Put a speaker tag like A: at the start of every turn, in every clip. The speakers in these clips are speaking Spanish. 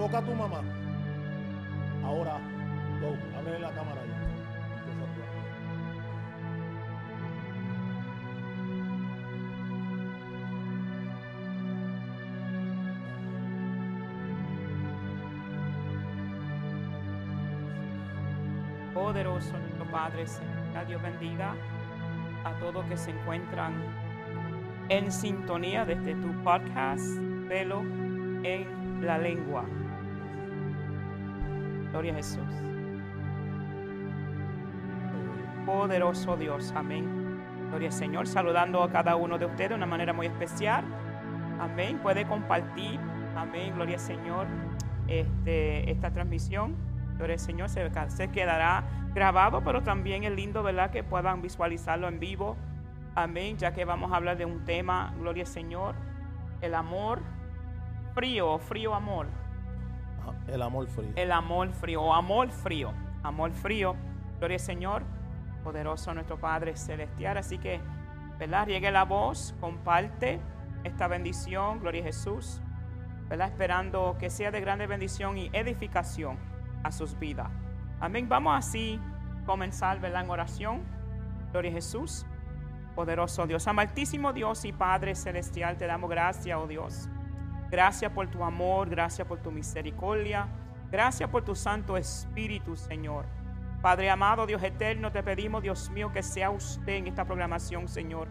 A: enfoca a tu mamá. Ahora, go, ábrele la cámara ya.
B: Poderoso nuestro Padre, Celestial, Dios bendiga a todos que se encuentran en sintonía desde tu podcast, Velo en la Lengua. Gloria a Jesús. Poderoso Dios, amén. Gloria al Señor, saludando a cada uno de ustedes de una manera muy especial. Amén. Puede compartir, amén, gloria al Señor, este, esta transmisión. Gloria al Señor, se, se quedará grabado, pero también es lindo, ¿verdad? Que puedan visualizarlo en vivo. Amén, ya que vamos a hablar de un tema, gloria al Señor, el amor frío, frío amor.
A: El amor frío.
B: El amor frío, o amor frío, amor frío. Gloria al Señor, poderoso nuestro Padre Celestial. Así que, ¿verdad? Riegue la voz, comparte esta bendición, gloria a Jesús, ¿verdad? Esperando que sea de grande bendición y edificación a sus vidas. Amén. Vamos así comenzar, ¿verdad? En oración. Gloria a Jesús. Poderoso Dios, amartísimo Dios y Padre Celestial, te damos gracias, oh Dios. Gracias por tu amor, gracias por tu misericordia, gracias por tu Santo Espíritu, Señor. Padre amado, Dios eterno, te pedimos, Dios mío, que sea usted en esta programación, Señor.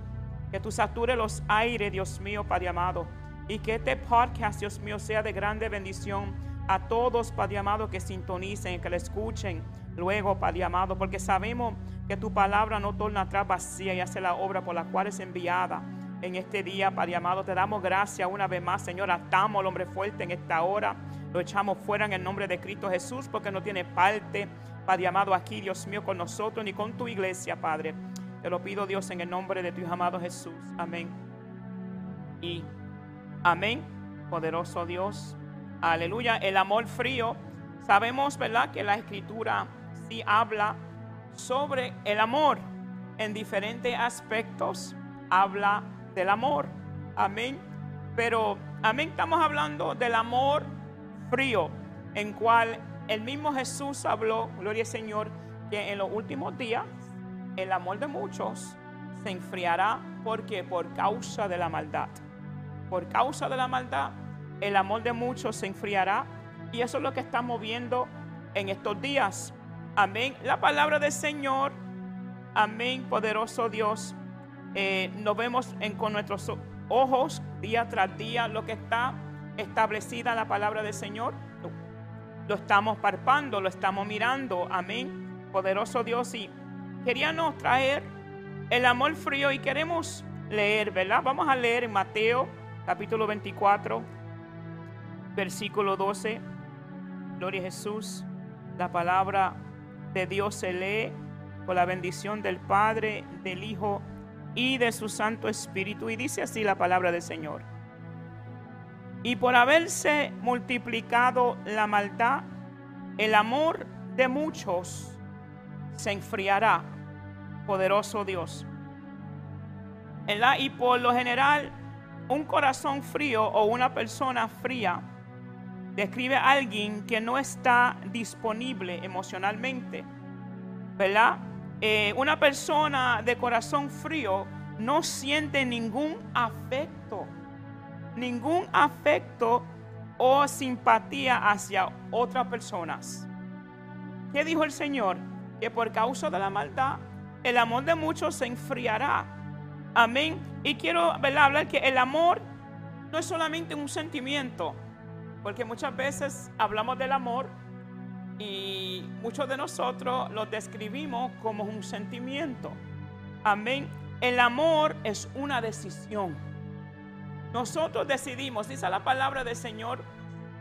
B: Que tú satures los aires, Dios mío, Padre amado. Y que este podcast, Dios mío, sea de grande bendición a todos, Padre amado, que sintonicen, que le escuchen luego, Padre amado, porque sabemos que tu palabra no torna atrás vacía y hace la obra por la cual es enviada en este día, Padre amado. Te damos gracias una vez más, Señor. Atamos al hombre fuerte en esta hora. Lo echamos fuera en el nombre de Cristo Jesús porque no tiene parte, Padre amado, aquí, Dios mío, con nosotros ni con tu iglesia, Padre. Te lo pido, Dios, en el nombre de tu amado Jesús. Amén. Y amén, poderoso Dios. Aleluya. El amor frío. Sabemos, ¿verdad? Que la escritura sí habla sobre el amor en diferentes aspectos. Habla del amor. Amén. Pero, amén, estamos hablando del amor frío, en cual el mismo Jesús habló, gloria al Señor, que en los últimos días el amor de muchos se enfriará porque por causa de la maldad. Por causa de la maldad, el amor de muchos se enfriará. Y eso es lo que estamos viendo en estos días. Amén. La palabra del Señor, amén, poderoso Dios. Eh, nos vemos en, con nuestros ojos día tras día lo que está establecida la palabra del Señor. Lo estamos parpando, lo estamos mirando. Amén. Poderoso Dios. Y queríamos traer el amor frío y queremos leer, ¿verdad? Vamos a leer en Mateo capítulo 24, versículo 12. Gloria a Jesús. La palabra de Dios se lee con la bendición del Padre, del Hijo y de su Santo Espíritu. Y dice así la palabra del Señor. Y por haberse multiplicado la maldad, el amor de muchos se enfriará. Poderoso Dios. ¿Verdad? Y por lo general, un corazón frío o una persona fría describe a alguien que no está disponible emocionalmente. ¿Verdad? Eh, una persona de corazón frío no siente ningún afecto, ningún afecto o simpatía hacia otras personas. ¿Qué dijo el Señor? Que por causa de la maldad, el amor de muchos se enfriará. Amén. Y quiero ¿verdad? hablar que el amor no es solamente un sentimiento, porque muchas veces hablamos del amor y muchos de nosotros lo describimos como un sentimiento. Amén. El amor es una decisión. Nosotros decidimos, dice la palabra del Señor,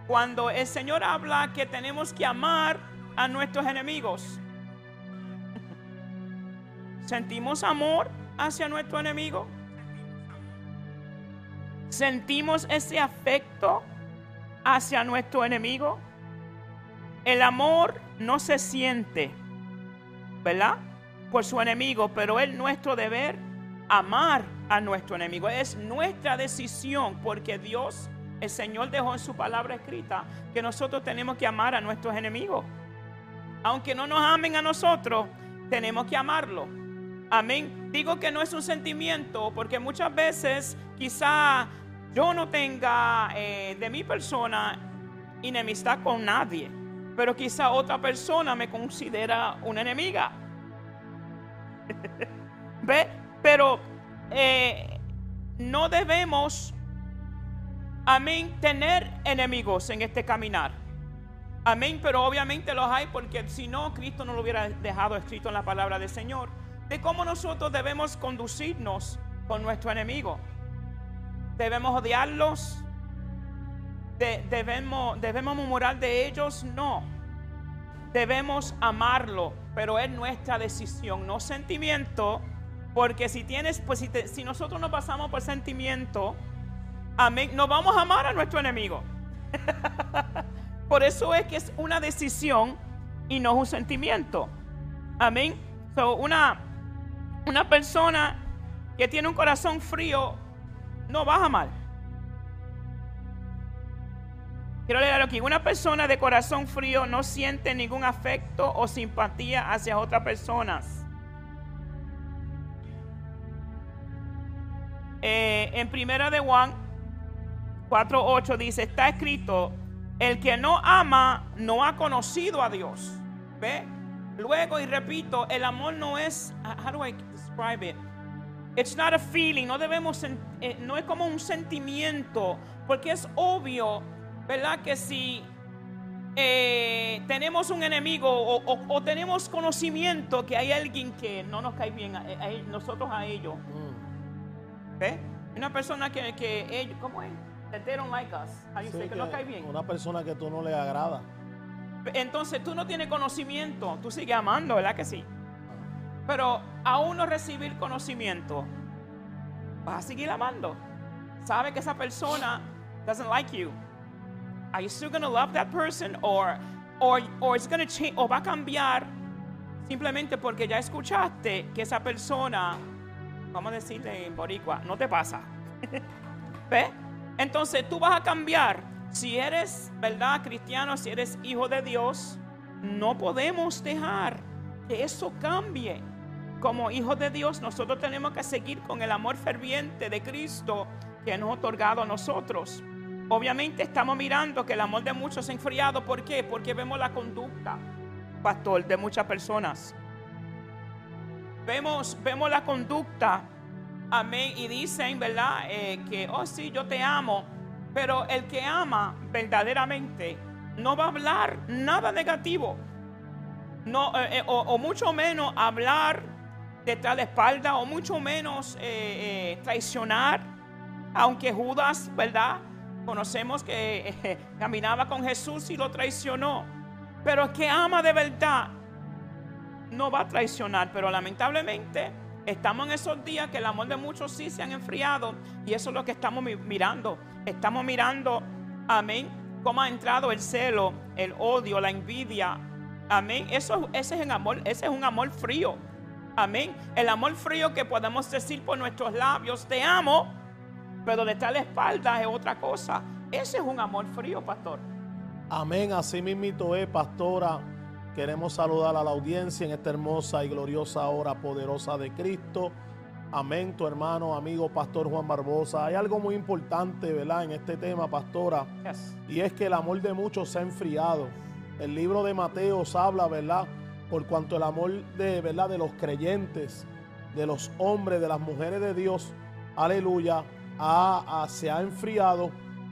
B: cuando el Señor habla que tenemos que amar a nuestros enemigos. ¿Sentimos amor hacia nuestro enemigo? ¿Sentimos ese afecto hacia nuestro enemigo? El amor no se siente, ¿verdad? Por su enemigo, pero es nuestro deber amar a nuestro enemigo. Es nuestra decisión porque Dios El Señor dejó en su palabra escrita que nosotros tenemos que amar a nuestros enemigos. Aunque no nos amen a nosotros, tenemos que amarlo. Amén. Digo que no es un sentimiento porque muchas veces quizá yo no tenga eh, de mi persona enemistad con nadie, pero quizá otra persona me considera una enemiga. ¿Ve? Pero eh, no debemos, amén, tener enemigos en este caminar. Amén, pero obviamente los hay porque si no, Cristo no lo hubiera dejado escrito en la palabra del Señor. De cómo nosotros debemos conducirnos con nuestro enemigo. Debemos odiarlos. Debemos, debemos murmurar de ellos. No. Debemos amarlo, pero es nuestra decisión, no sentimiento. Porque si tienes, pues si, si nosotros no pasamos por sentimiento, amén, no vamos a amar a nuestro enemigo. Por eso es que es una decisión y no un sentimiento. Amén. So, una, una persona que tiene un corazón frío no va a amar. Quiero leer aquí. Una persona de corazón frío no siente ningún afecto o simpatía hacia otras personas. Eh, en primera de Juan 4.8 dice, está escrito, el que no ama no ha conocido a Dios. ¿Ve? Luego, y repito, el amor no es, how do I describe it? It's not a feeling, no debemos, eh, no es como un sentimiento, porque es obvio, ¿verdad? Que si eh, tenemos un enemigo o, tenemos conocimiento que hay alguien que no nos cae bien, a, nosotros a ellos. Mm. ¿Ve? Una persona que, que ellos, ¿cómo es? that they don't like us. que, no cae bien.
A: Una persona que tú no le agrada.
B: Entonces tú no tienes conocimiento, tú sigues amando, ¿verdad que sí? Pero aún no recibir conocimiento, vas a seguir amando. Sabe que esa persona doesn't like you. Are you still to love that person or or or it's change o va a cambiar simplemente porque ya escuchaste que esa persona, vamos a decirle en boricua, no te pasa. ¿Ves? Entonces tú vas a cambiar. Si eres, ¿verdad? Cristiano, si eres hijo de Dios, no podemos dejar que eso cambie. Como hijos de Dios, nosotros tenemos que seguir con el amor ferviente de Cristo que nos ha otorgado a nosotros. Obviamente estamos mirando que el amor de muchos se ha enfriado. ¿Por qué? Porque vemos la conducta, pastor, de muchas personas. Vemos, vemos la conducta Amén. Y dicen, ¿verdad? Eh, que, oh sí, yo te amo. Pero el que ama verdaderamente no va a hablar nada negativo. No, eh, eh, o, mucho menos hablar detrás de la espalda, o mucho menos traicionar. Aunque Judas, ¿verdad? Conocemos que caminaba con Jesús y lo traicionó. Pero el que ama de verdad no va a traicionar. Pero lamentablemente Estamos en esos días que el amor de muchos sí se han enfriado y eso es lo que estamos mirando. Estamos mirando, amén, cómo ha entrado el celo, el odio, la envidia. Amén. Eso, ese es un amor, ese es un amor frío. Amén. El amor frío que podemos decir por nuestros labios, te amo, pero de la espalda es otra cosa. Ese es un amor frío, pastor.
A: Amén. Así mismito es, pastora. Queremos saludar a la audiencia en esta hermosa y gloriosa hora poderosa de Cristo. Amén, tu hermano, amigo, pastor Juan Barbosa. Hay algo muy importante, ¿verdad? En este tema, pastora. Y es que el amor de muchos se ha enfriado. El libro de Mateos habla, ¿verdad? Por cuanto el amor de, ¿verdad? De los creyentes, de los hombres, de las mujeres de Dios, aleluya, se ha enfriado.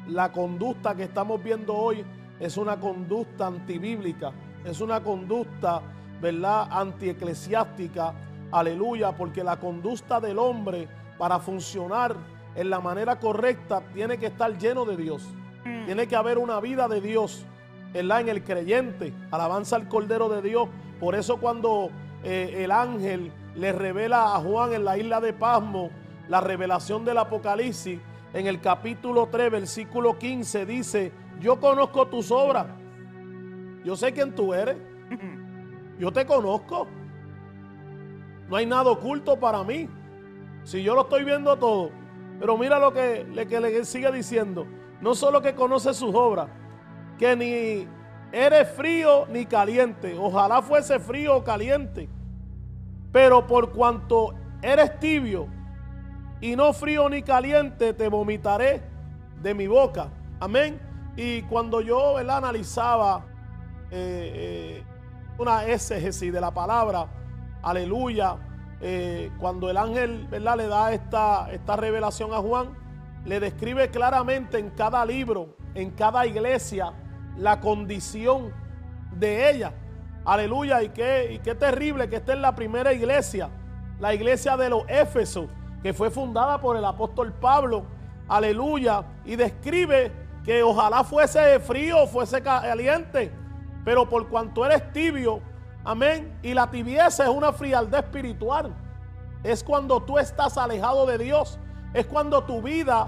A: La conducta que estamos viendo hoy es una conducta antibíblica es una conducta, ¿verdad?, antieclesiástica, aleluya, porque la conducta del hombre para funcionar en la manera correcta tiene que estar lleno de Dios. Mm. Tiene que haber una vida de Dios, ¿verdad? En el creyente, alabanza al Cordero de Dios. Por eso cuando eh, el ángel le revela a Juan en la isla de Pasmo la revelación del Apocalipsis, en el capítulo 3, versículo 15, dice, yo conozco tus obras yo sé quién tú eres. Yo te conozco. No hay nada oculto para mí. Si yo lo estoy viendo todo, Pero mira lo que le, que le sigue diciendo. No solo que conoce sus obras, que ni eres frío ni caliente. Ojalá fuese frío o caliente. Pero por cuanto eres tibio y no frío ni caliente, te vomitaré de mi boca. Amén. Y cuando yo analizaba eh, eh, una exégesis de la palabra, aleluya, eh, cuando el ángel ¿verdad? le da esta, esta revelación a Juan, le describe claramente en cada libro, en cada iglesia, la condición de ella. Aleluya, y qué, y qué terrible que esta es la primera iglesia, la iglesia de los Éfesos, que fue fundada por el apóstol Pablo. Aleluya, y describe que ojalá fuese frío fuese caliente, pero por cuanto eres tibio, amén, y la tibieza es una frialdad espiritual. Es cuando tú estás alejado de Dios, es cuando tu vida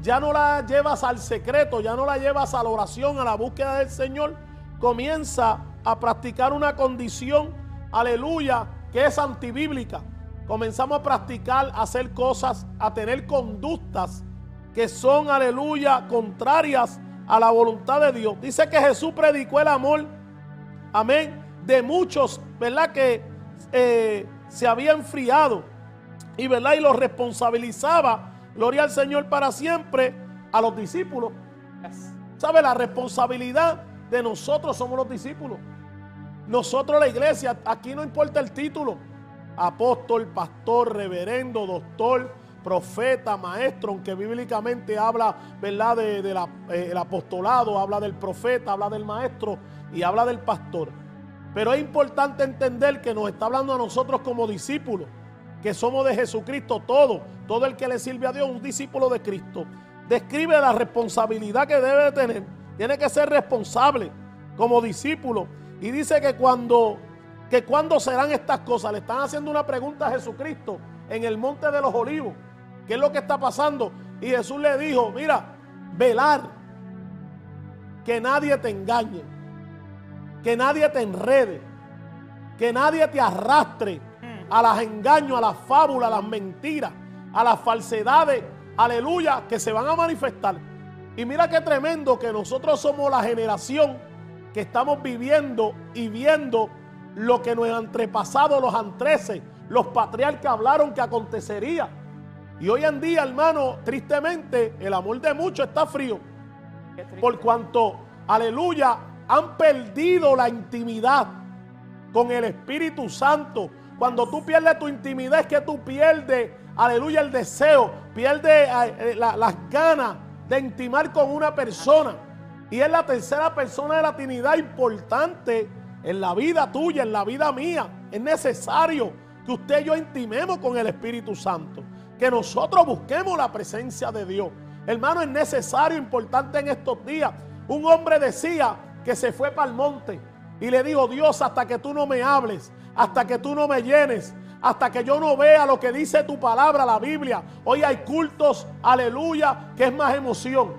A: ya no la llevas al secreto, ya no la llevas a la oración, a la búsqueda del Señor, comienza a practicar una condición, aleluya, que es antibíblica. Comenzamos a practicar, a hacer cosas, a tener conductas que son, aleluya, contrarias a la voluntad de Dios. Dice que Jesús predicó el amor, amén, de muchos, ¿verdad? Que eh, se había enfriado y, ¿verdad? Y los responsabilizaba, gloria al Señor para siempre, a los discípulos. ¿Sabe? La responsabilidad de nosotros somos los discípulos. Nosotros la iglesia, aquí no importa el título. Apóstol, pastor, reverendo, doctor, profeta, maestro, aunque bíblicamente habla, ¿verdad? De, eh, apostolado, habla del profeta, habla del maestro y habla del pastor. Pero es importante entender que nos está hablando a nosotros como discípulos, que somos de Jesucristo, todo, todo el que le sirve a Dios, un discípulo de Cristo. Describe la responsabilidad que debe de tener. Tiene que ser responsable como discípulo. Y dice que cuando, que cuando serán estas cosas, le están haciendo una pregunta a Jesucristo en el monte de los olivos. ¿Qué es lo que está pasando? Y Jesús le dijo, mira, velar, que nadie te engañe, que nadie te enrede, que nadie te arrastre a los engaños, a las fábulas, a las mentiras, a las falsedades, aleluya, que se van a manifestar. Y mira qué tremendo que nosotros somos la generación que estamos viviendo y viendo lo que nuestros antepasados, los antreces, los patriarcas hablaron que acontecería. Y hoy en día, hermano, tristemente, el amor de muchos está frío. Por cuanto, aleluya, han perdido la intimidad con el Espíritu Santo. Cuando tú pierdes tu intimidad es que tú pierdes, aleluya, el deseo, pierdes eh, las ganas de intimar con una persona. Y es la tercera persona de la Trinidad importante en la vida tuya, en la vida mía. Es necesario que usted y yo intimemos con el Espíritu Santo. Que nosotros busquemos la presencia de Dios. Hermano, es necesario, importante en estos días. Un hombre decía que se fue para el monte y le dijo, Dios, hasta que tú no me hables, hasta que tú no me llenes, hasta que yo no vea lo que dice tu palabra, la Biblia. Hoy hay cultos, aleluya, que es más emoción.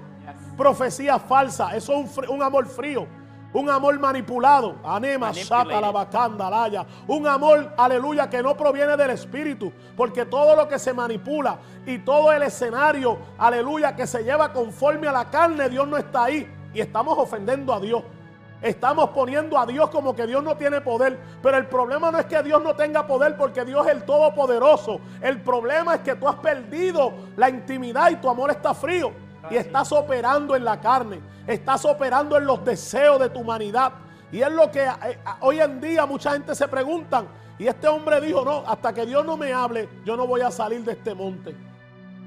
A: Profecía falsa, eso es un, amor frío. Un amor manipulado. Anema, sata, la bacanda, laya. Un amor, aleluya, que no proviene del Espíritu. Porque todo lo que se manipula y todo el escenario, aleluya, que se lleva conforme a la carne, Dios no está ahí. Y estamos ofendiendo a Dios. Estamos poniendo a Dios como que Dios no tiene poder. Pero el problema no es que Dios no tenga poder porque Dios es el Todopoderoso. El problema es que tú has perdido la intimidad y tu amor está frío. Y estás operando en la carne. Estás operando en los deseos de tu humanidad. Y es lo que eh, hoy en día mucha gente se preguntan. Y este hombre dijo, no, hasta que Dios no me hable, yo no voy a salir de este monte.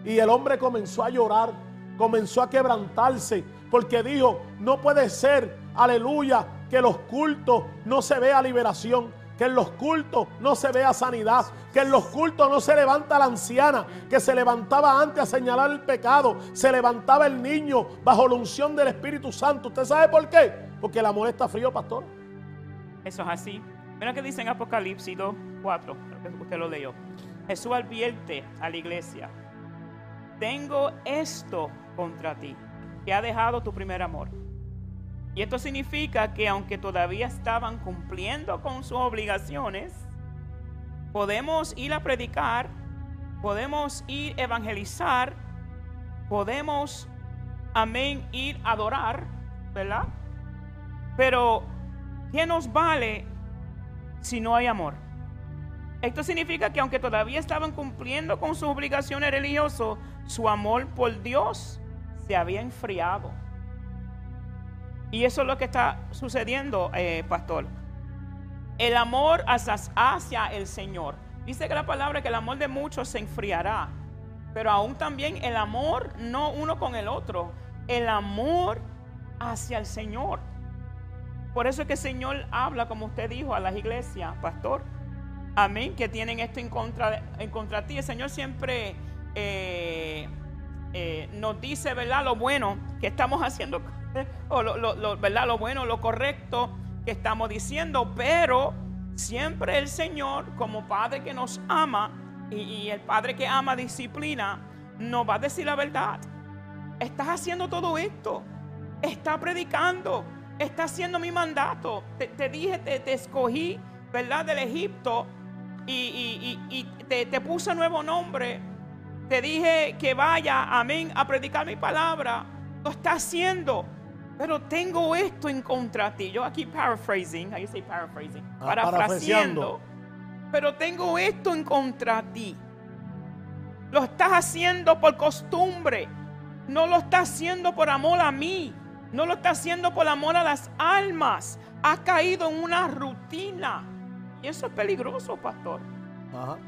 A: Y el hombre comenzó a llorar, comenzó a quebrantarse, porque dijo, no puede ser aleluya, que los cultos no se vea liberación, que en los cultos no se vea sanidad, que en los cultos no se levanta la anciana, que se levantaba antes a señalar el pecado, se levantaba el niño bajo la unción del Espíritu Santo. ¿Usted sabe por qué? Porque el amor está frío, pastor.
B: Eso es así. Mira que dice en Apocalipsis 2, 4, que usted lo leyó. Jesús advierte a la iglesia, tengo esto contra ti, que ha dejado tu primer amor. Y esto significa que aunque todavía estaban cumpliendo con sus obligaciones, podemos ir a predicar, podemos ir a evangelizar, podemos, amén, ir a adorar, ¿verdad? Pero, ¿qué nos vale si no hay amor? Esto significa que aunque todavía estaban cumpliendo con sus obligaciones religiosas, su amor por Dios se había enfriado. Y eso es lo que está sucediendo, eh, pastor. El amor hacia el Señor. Dice que la palabra que el amor de muchos se enfriará. Pero aún también el amor, no uno con el otro, el amor hacia el Señor. Por eso es que el Señor habla, como usted dijo, a las iglesias, pastor. Amén, que tienen esto en contra, en contra de ti. El Señor siempre eh, eh, nos dice, ¿verdad? Lo bueno que estamos haciendo, o lo, ¿verdad? Lo bueno, lo correcto que estamos diciendo, pero siempre el Señor, como Padre que nos ama, y, el Padre que ama disciplina, nos va a decir la verdad. Estás haciendo todo esto. Estás predicando. Estás haciendo mi mandato. Te, dije, te, escogí, ¿verdad? Del Egipto. Y, te, te, puse nuevo nombre. Te dije que vaya, amén, a predicar mi palabra. Lo estás haciendo. Pero tengo esto en contra de ti. Yo aquí paraphrasing, ahí say paraphrasing, ah, parafraseando pero tengo esto en contra de ti. Lo estás haciendo por costumbre. No lo estás haciendo por amor a mí. No lo estás haciendo por amor a las almas. Has caído en una rutina. Y eso es peligroso, pastor.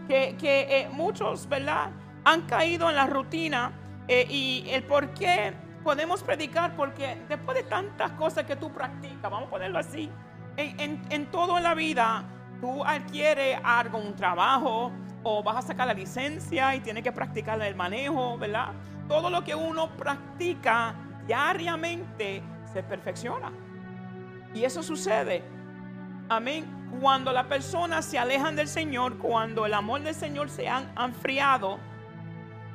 B: Que, eh, muchos, ¿verdad? Han caído en la rutina. Eh, y el por qué podemos predicar, porque después de tantas cosas que tú practicas, vamos a ponerlo así, en, en todo en la vida, tú adquieres algo, un trabajo, o vas a sacar la licencia y tienes que practicar el manejo, ¿verdad? Todo lo que uno practica diariamente se perfecciona. Y eso sucede, amén, cuando las personas se alejan del Señor, cuando el amor del Señor se ha enfriado,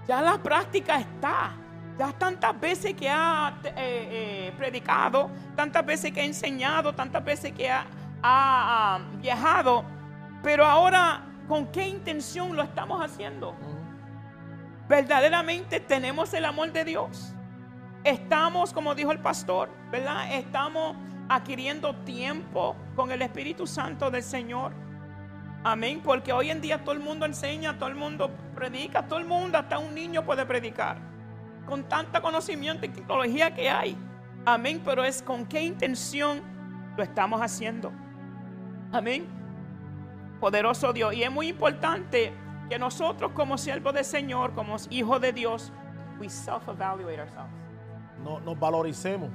B: ya la práctica está. Ya tantas veces que ha eh, eh, predicado, tantas veces que ha enseñado, tantas veces que ha ha, viajado, pero ahora, ¿con qué intención lo estamos haciendo? Verdaderamente tenemos el amor de Dios. Estamos, como dijo el pastor, ¿verdad? Estamos adquiriendo tiempo con el Espíritu Santo del Señor. Amén, porque hoy en día todo el mundo enseña, todo el mundo predica, todo el mundo, hasta un niño puede predicar. Con tanta conocimiento y tecnología que hay. Amén, pero es con qué intención lo estamos haciendo. Amén. Poderoso Dios. Y es muy importante que nosotros como siervos del Señor, como hijos de Dios, we self-evaluate ourselves.
A: No, nos valoricemos.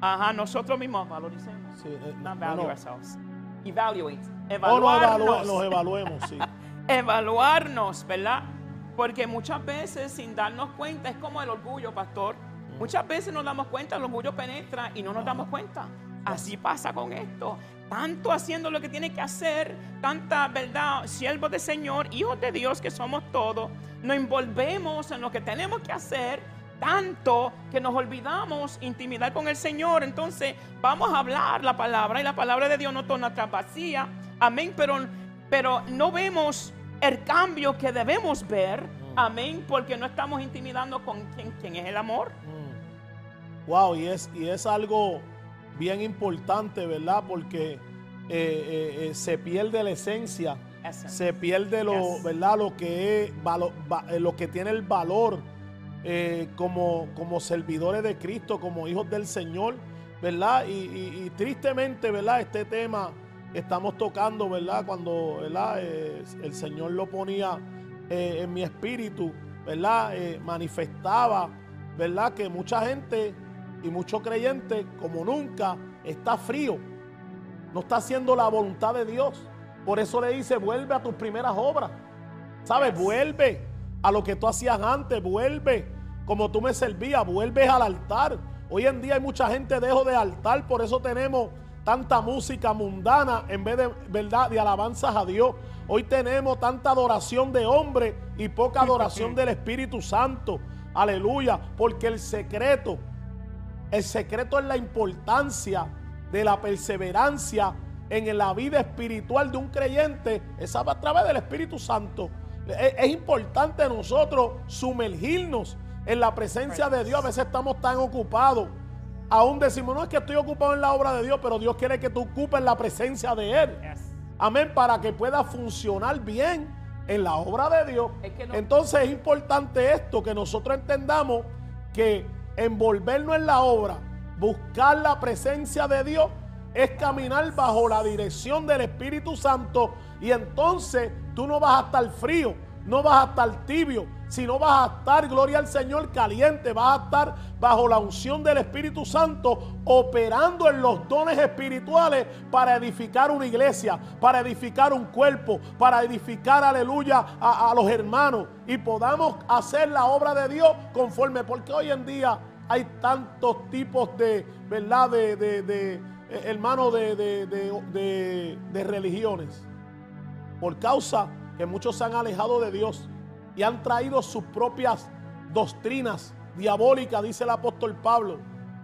B: Ajá, nosotros mismos valoricemos. Sí, eh, Not value ourselves. Evaluate.
A: Evaluarnos. nos evaluemos, sí.
B: Evaluarnos, ¿verdad? Porque muchas veces sin darnos cuenta es como el orgullo, pastor. Mm. Muchas veces nos damos cuenta, el orgullo penetra y no nos damos cuenta. Así pasa con esto tanto haciendo lo que tiene que hacer, tanta verdad, siervos del Señor, hijos de Dios que somos todos, nos envolvemos en lo que tenemos que hacer, tanto que nos olvidamos intimidar con el Señor. Entonces vamos a hablar la palabra y la palabra de Dios no torna atrás vacía. Amén, pero, pero no vemos el cambio que debemos ver. Mm. Amén, porque no estamos intimidando con quien, es el amor.
A: Mm. Wow, y es, y es algo bien importante, ¿verdad? Porque eh, eh, eh, se pierde la esencia, se pierde lo, ¿verdad? Lo que es, lo que tiene el valor como, como servidores de Cristo, como hijos del Señor, ¿verdad? Y, tristemente, ¿verdad? Este tema estamos tocando, ¿verdad? Cuando, ¿verdad? el Señor lo ponía en mi espíritu, ¿verdad? manifestaba, ¿verdad? Que mucha gente y mucho creyente, como nunca, está frío. No está haciendo la voluntad de Dios. Por eso le dice, vuelve a tus primeras obras. ¿Sabes? Vuelve a lo que tú hacías antes. Vuelve como tú me servías. Vuelve al altar. Hoy en día hay mucha gente dejo de altar. Por eso tenemos tanta música mundana en vez de verdad de alabanzas a Dios. Hoy tenemos tanta adoración de hombre y poca adoración del Espíritu Santo. Aleluya. Porque el secreto el secreto es la importancia de la perseverancia en la vida espiritual de un creyente. Esa va a través del Espíritu Santo. Es, importante nosotros sumergirnos en la presencia de Dios. A veces estamos tan ocupados. Aún decimos, no es que estoy ocupado en la obra de Dios, pero Dios quiere que tú ocupes la presencia de Él.
B: Yes.
A: Amén, para que pueda funcionar bien en la obra de Dios.
B: Es que no-
A: Entonces es importante esto, que nosotros entendamos que envolvernos en la obra, buscar la presencia de Dios, es caminar bajo la dirección del Espíritu Santo y entonces tú no vas a estar frío, no vas a estar tibio, sino vas a estar, gloria al Señor, caliente, vas a estar bajo la unción del Espíritu Santo, operando en los dones espirituales para edificar una iglesia, para edificar un cuerpo, para edificar, aleluya, a, los hermanos. Y podamos hacer la obra de Dios conforme, porque hoy en día hay tantos tipos de, ¿verdad?, de, de, de, eh, de religiones. Por causa que muchos se han alejado de Dios y han traído sus propias doctrinas diabólicas, dice el apóstol Pablo,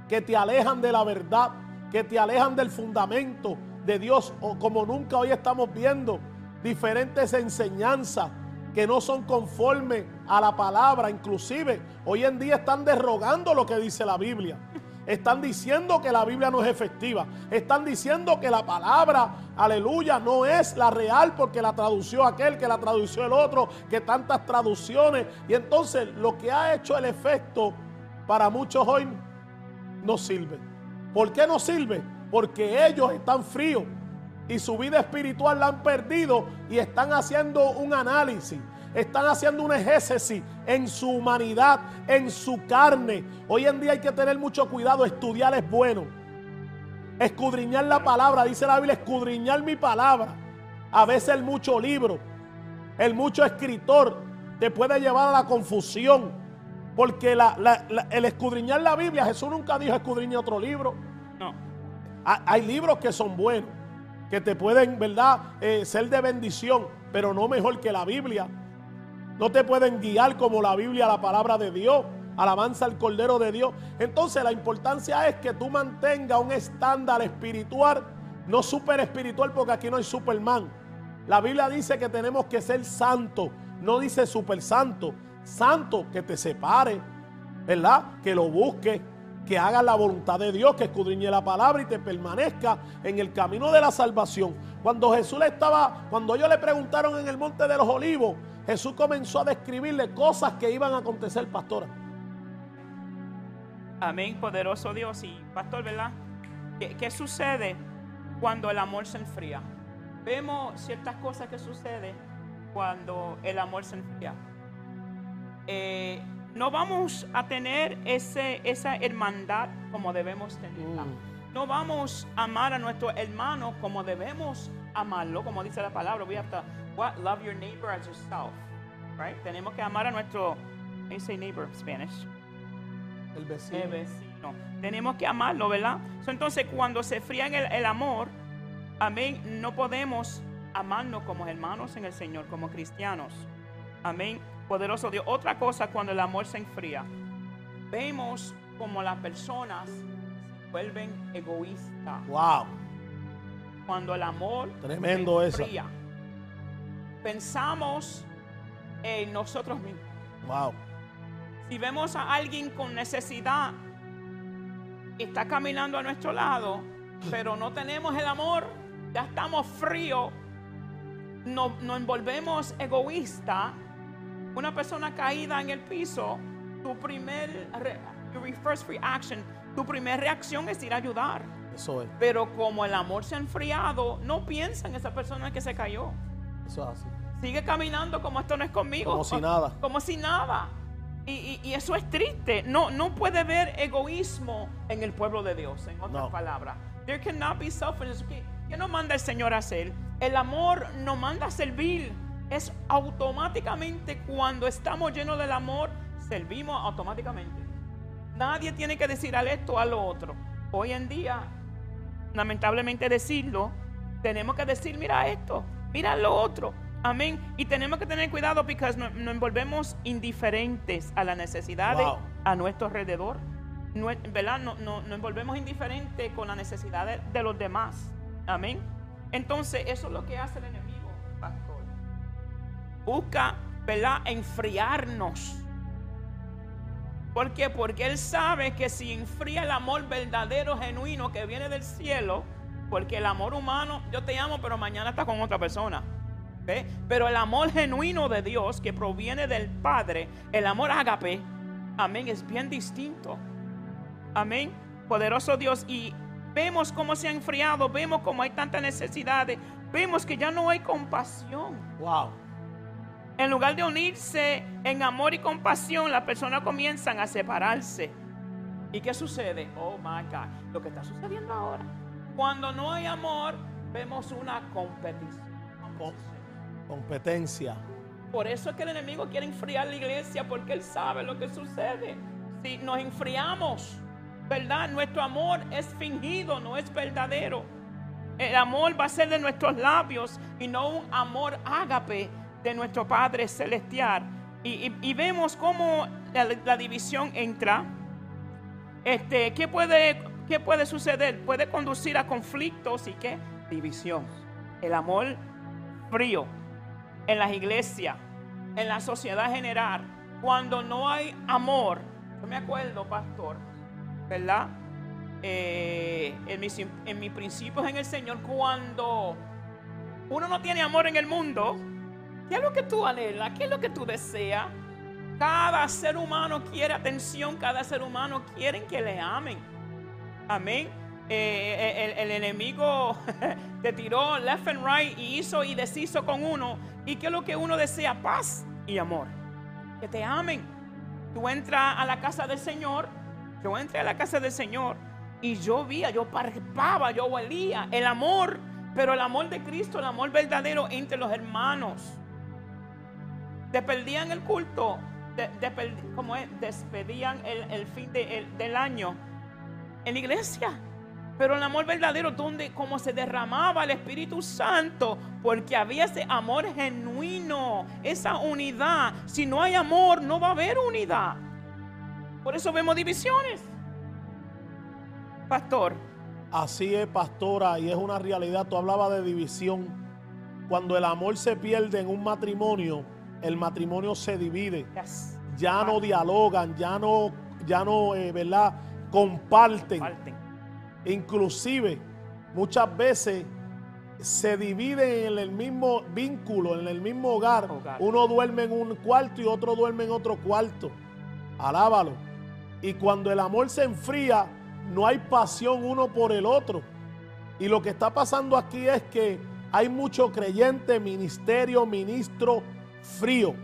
A: que te alejan de la verdad, que te alejan del fundamento de Dios, o como nunca hoy estamos viendo diferentes enseñanzas que no son conformes a la palabra, inclusive hoy en día están derrogando lo que dice la Biblia. Están diciendo que la Biblia no es efectiva. Están diciendo que la palabra, aleluya, no es la real porque la tradució aquel, que la tradució el otro, que tantas traducciones. Y entonces lo que ha hecho el efecto para muchos hoy no sirve. ¿Por qué no sirve? Porque ellos están fríos y su vida espiritual la han perdido y están haciendo un análisis. Están haciendo un ejécesis en su humanidad, en su carne. Hoy en día hay que tener mucho cuidado. Estudiar es bueno. Escudriñar la palabra, dice la Biblia, escudriñar mi palabra. A veces el mucho libro, el mucho escritor te puede llevar a la confusión. Porque la- la- la- el escudriñar la Biblia, Jesús nunca dijo escudriñar otro libro.
B: No.
A: Ha- Hay libros que son buenos, que te pueden, ¿verdad?, Eh, ser de bendición, pero no mejor que la Biblia. No te pueden guiar como la Biblia, la palabra de Dios. Alabanza al Cordero de Dios. Entonces la importancia es que tú mantengas un estándar espiritual, no super espiritual, porque aquí no hay Superman. La Biblia dice que tenemos que ser santos, no dice super santo. Santo que te separe, ¿verdad? Que lo busque, que haga la voluntad de Dios, que escudriñe la palabra y te permanezca en el camino de la salvación. Cuando Jesús le estaba, cuando ellos le preguntaron en el monte de los olivos, Jesús comenzó a describirle cosas que iban a acontecer, pastora.
B: Amén, poderoso Dios. Y pastor, ¿verdad? ¿Qué, qué sucede cuando el amor se enfría? Vemos ciertas cosas que suceden cuando el amor se enfría. Eh, no vamos a tener ese, esa hermandad como debemos tenerla.
A: Mm.
B: No vamos a amar a nuestro hermano como debemos amarlo, como dice la palabra. Have to what? love your neighbor as yourself. Right? Tenemos que amar a nuestro, you say neighbor in Spanish?
A: El vecino.
B: Eh, vecino. Tenemos que amarlo, ¿verdad? So, entonces, cuando se fría el, el amor, amén, no podemos amarnos como hermanos en el Señor, como cristianos. Amén. Poderoso Dios. Otra cosa, cuando el amor se enfría, vemos como las personas se vuelven egoístas.
A: Wow.
B: Cuando el amor
A: Tremendo
B: se
A: eso.
B: Pensamos en nosotros mismos.
A: Wow.
B: Si vemos a alguien con necesidad, está caminando a nuestro lado, pero no tenemos el amor, ya estamos fríos, nos, nos envolvemos egoísta. Una persona caída en el piso, tu primer your first reaction, tu primera reacción es ir a ayudar.
A: Eso es.
B: Pero como el amor se ha enfriado, no piensa en esa persona que se cayó.
A: Eso es así.
B: Sigue caminando como esto no es conmigo.
A: Como si nada.
B: Como si nada. Y, y- y eso es triste. No, no puede haber egoísmo en el pueblo de Dios, en otras
A: No.
B: palabras. There cannot be selfishness. ¿Qué, nos manda el Señor a hacer? El amor nos manda a servir. Es automáticamente cuando estamos llenos del amor, servimos automáticamente. Nadie tiene que decir al esto o a lo otro. Hoy en día, lamentablemente decirlo, tenemos que decir, mira esto, mira lo otro. Amén. Y tenemos que tener cuidado porque nos, nos envolvemos indiferentes a las necesidades
A: Wow.
B: a nuestro alrededor. No, ¿Verdad? No, no- nos envolvemos indiferentes con las necesidades de los demás. Amén. Entonces, eso es lo que hace el enemigo, pastor. Busca, ¿verdad? Enfriarnos. ¿Por qué? Porque Él sabe que si enfría el amor verdadero, genuino que viene del cielo, porque el amor humano, yo te amo, pero mañana estás con otra persona. ¿Ve? Pero el amor genuino de Dios que proviene del Padre, el amor ágape, amén, es bien distinto. Amén. Poderoso Dios. Y vemos cómo se ha enfriado, vemos cómo hay tantas necesidades, vemos que ya no hay compasión.
A: Wow.
B: En lugar de unirse en amor y compasión, las personas comienzan a separarse. ¿Y qué sucede? Oh my God, lo que está sucediendo ahora. Cuando no hay amor, vemos una competición.
A: Competencia.
B: Por eso es que el enemigo quiere enfriar la iglesia, porque él sabe lo que sucede. Si nos enfriamos, ¿verdad? Nuestro amor es fingido, no es verdadero. El amor va a ser de nuestros labios y no un amor ágape de nuestro Padre Celestial. Y, vemos cómo la, división entra. Este, ¿qué, puede, ¿Qué puede suceder? Puede conducir a conflictos y qué? División. El amor frío en las iglesias, en la sociedad general. Cuando no hay amor, yo me acuerdo, pastor, ¿verdad? Eh, en, mis, en mis principios en el Señor, cuando uno no tiene amor en el mundo, ¿qué es lo que tú anhelas? ¿Qué es lo que tú deseas? Cada ser humano quiere atención, cada ser humano quiere que le amen. Amén. Eh, el, el, enemigo te tiró left and right y hizo y deshizo con uno. ¿Y qué es lo que uno desea? Paz y amor. Que te amen. Tú entras a la casa del Señor yo entré a la casa del Señor y yo vía, yo parpaba, yo olía el amor, pero el amor de Cristo, el amor verdadero entre los hermanos. Despedían el culto, como es, despedían el, fin del año en la iglesia. Pero el amor verdadero, donde como se derramaba el Espíritu Santo, porque había ese amor genuino, esa unidad. Si no hay amor, no va a haber unidad. Por eso vemos divisiones. Pastor.
A: Así es, pastora, y es una realidad. Tú hablabas de división. Cuando el amor se pierde en un matrimonio, el matrimonio se divide. Ya no dialogan, ya no, ya no, eh, ¿verdad? Comparten. Inclusive, muchas veces se dividen en el mismo vínculo, en el mismo hogar. Uno duerme en un cuarto y otro duerme en otro cuarto. Alábalo. Y cuando el amor se enfría, no hay pasión uno por el otro. Y lo que está pasando aquí es que hay mucho creyente, ministerio, ministro frío.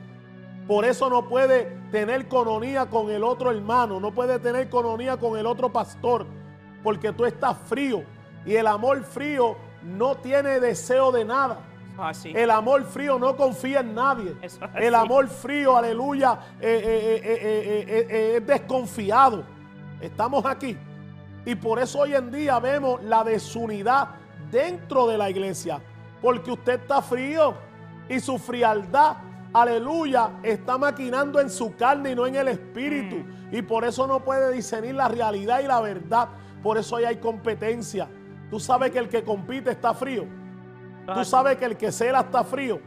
A: Por eso no puede tener cononía con el otro hermano, no puede tener cononía con el otro pastor, porque tú estás frío. Y el amor frío no tiene deseo de nada.
B: Ah,
A: el amor frío no confía en nadie. el amor frío, aleluya, eh, eh, eh, es desconfiado. Estamos aquí. Y por eso hoy en día vemos la desunidad dentro de la iglesia. Porque usted está frío y su frialdad, aleluya, está maquinando en su carne y no en el espíritu. Mm. Y por eso no puede discernir la realidad y la verdad. Por eso ahí hay competencia. Tú sabes que el que compite está frío. Tú sabes que el que cela está frío.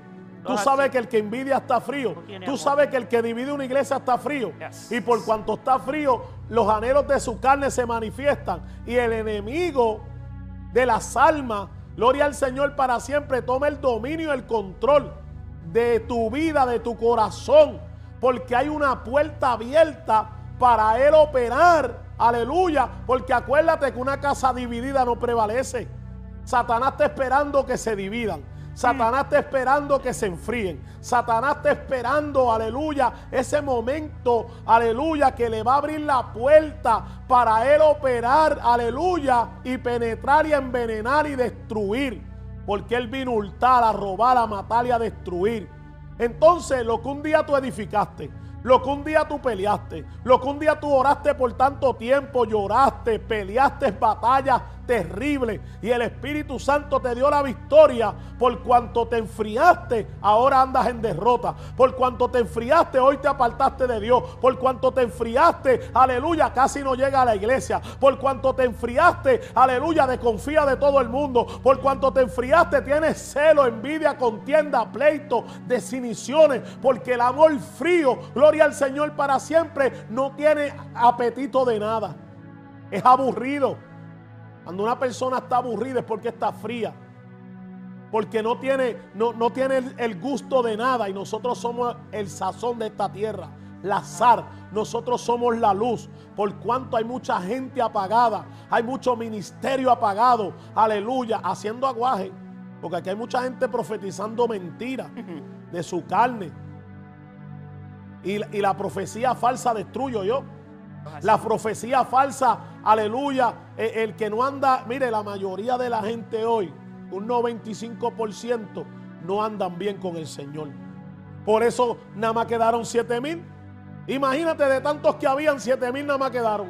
A: Tú sabes que el que envidia está frío. Tú sabes que el que divide una iglesia está frío. Y por cuanto está frío, los anhelos de su carne se manifiestan. Y el enemigo de las almas, gloria al Señor para siempre, toma el dominio y el control de tu vida, de tu corazón. Porque hay una puerta abierta para él operar. Aleluya. Porque acuérdate que una casa dividida no prevalece. Satanás está esperando que se dividan. Satanás está esperando que se enfríen. Satanás está esperando, aleluya, ese momento, aleluya, que le va a abrir la puerta para él operar, aleluya, y penetrar y envenenar y destruir. Porque él vino a hurtar, a robar, a matar y a destruir. Entonces, lo que un día tú edificaste, lo que un día tú peleaste, lo que un día tú oraste por tanto tiempo, lloraste, peleaste batallas terrible y el Espíritu Santo te dio la victoria por cuanto te enfriaste, ahora andas en derrota. Por cuanto te enfriaste, hoy te apartaste de Dios. Por cuanto te enfriaste, aleluya, casi no llega a la iglesia. Por cuanto te enfriaste, aleluya, desconfía de todo el mundo. Por cuanto te enfriaste, tienes celo, envidia, contienda, pleito, definiciones. Porque el amor frío, gloria al Señor para siempre, no tiene apetito de nada. Es aburrido. Cuando una persona está aburrida es porque está fría. Porque no tiene, no, no tiene el, el gusto de nada. Y nosotros somos el sazón de esta tierra. La sal. Nosotros somos la luz. Por cuanto hay mucha gente apagada. Hay mucho ministerio apagado. Aleluya. Haciendo aguaje. Porque aquí hay mucha gente profetizando mentiras de su carne. Y, y la profecía falsa destruyo yo. La profecía falsa, aleluya. eh, El, que no anda, mire, la mayoría de la gente hoy, un 95%, no andan bien con el Señor. Por eso nada más quedaron 7 mil. Imagínate de tantos que habían, 7 mil nada más quedaron.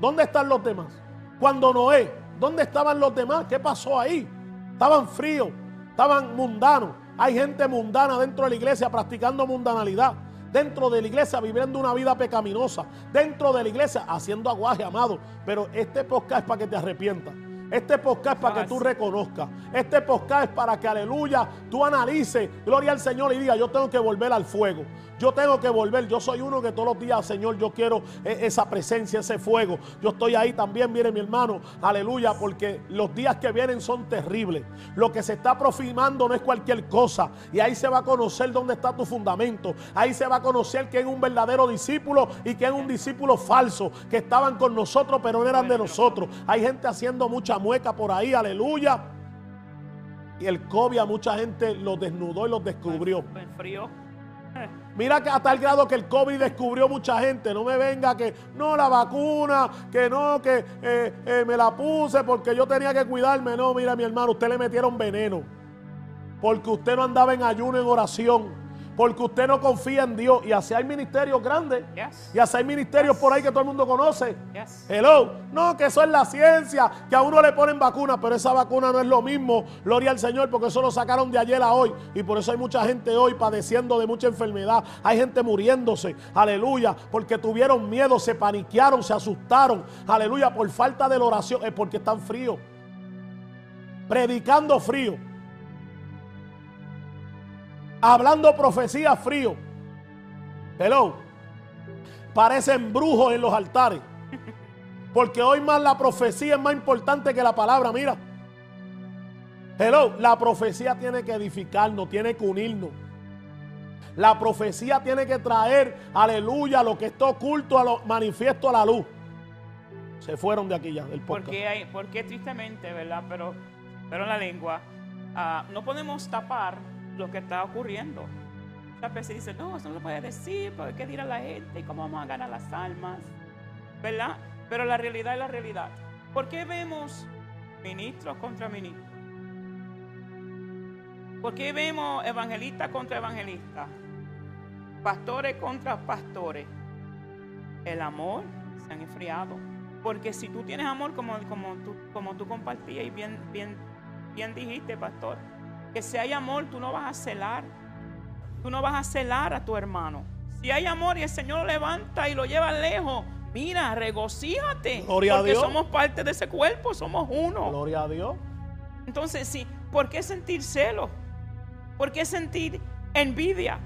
A: ¿Dónde están los demás? Cuando Noé, ¿dónde estaban los demás? ¿Qué pasó ahí? Estaban fríos, estaban mundanos. Hay gente mundana dentro de la iglesia practicando mundanalidad. Dentro de la iglesia viviendo una vida pecaminosa. Dentro de la iglesia haciendo aguaje, amado. Pero este podcast es para que te arrepientas. Este podcast es para que tú reconozcas. Este podcast es para que, aleluya, tú analices, gloria al Señor y diga, yo tengo que volver al fuego. Yo tengo que volver. Yo soy uno que todos los días, Señor, yo quiero eh, esa presencia, ese fuego. Yo estoy ahí también, mire mi hermano, aleluya, porque los días que vienen son terribles. Lo que se está aproximando no es cualquier cosa. Y ahí se va a conocer dónde está tu fundamento. Ahí se va a conocer quién es un verdadero discípulo y quién es un discípulo falso, que estaban con nosotros, pero no eran de nosotros. Hay gente haciendo mucha mueca por ahí, aleluya. Y el COVID a mucha gente los desnudó y los descubrió.
B: El frío.
A: Mira que a tal grado que el COVID descubrió mucha gente. No me venga que no la vacuna, que no, que eh, eh, me la puse porque yo tenía que cuidarme. No, mira mi hermano, usted le metieron veneno. Porque usted no andaba en ayuno, en oración. Porque usted no confía en Dios. Y así hay ministerios grandes.
B: Yes.
A: Y así hay ministerios por ahí que todo el mundo conoce.
B: Yes.
A: Hello. No, que eso es la ciencia, que a uno le ponen vacuna, pero esa vacuna no es lo mismo. Gloria al Señor, porque eso lo sacaron de ayer a hoy. Y por eso hay mucha gente hoy padeciendo de mucha enfermedad. Hay gente muriéndose. Aleluya. Porque tuvieron miedo, se paniquearon, se asustaron. Aleluya. Por falta de la oración. Es porque están fríos. Predicando frío. Hablando profecía frío. Hello. Parecen brujos en los altares. Porque hoy más la profecía es más importante que la palabra. Mira. Hello. La profecía tiene que edificarnos, tiene que unirnos. La profecía tiene que traer, aleluya, lo que está oculto a lo manifiesto a la luz. Se fueron de aquí ya, del podcast.
B: Porque, tristemente, ¿verdad? Pero, pero en la lengua, ah, no podemos tapar lo que está ocurriendo. Muchas veces dicen, no, eso no lo puede decir, porque qué dirá la gente y cómo vamos a ganar las almas, ¿verdad? Pero la realidad es la realidad. ¿Por qué vemos ministros contra ministros? ¿Por qué vemos evangelistas contra evangelistas? Pastores contra pastores. El amor se han enfriado. Porque si tú tienes amor, como, como, tú, como tú compartías y bien, bien, bien dijiste, pastor, que si hay amor, tú no vas a celar. Tú no vas a celar a tu hermano. Si hay amor y el Señor lo levanta y lo lleva lejos, mira, regocíjate.
A: Gloria a
B: porque
A: Dios.
B: somos parte de ese cuerpo, somos uno.
A: Gloria a Dios.
B: Entonces, sí, ¿por qué sentir celo? ¿Por qué sentir envidia?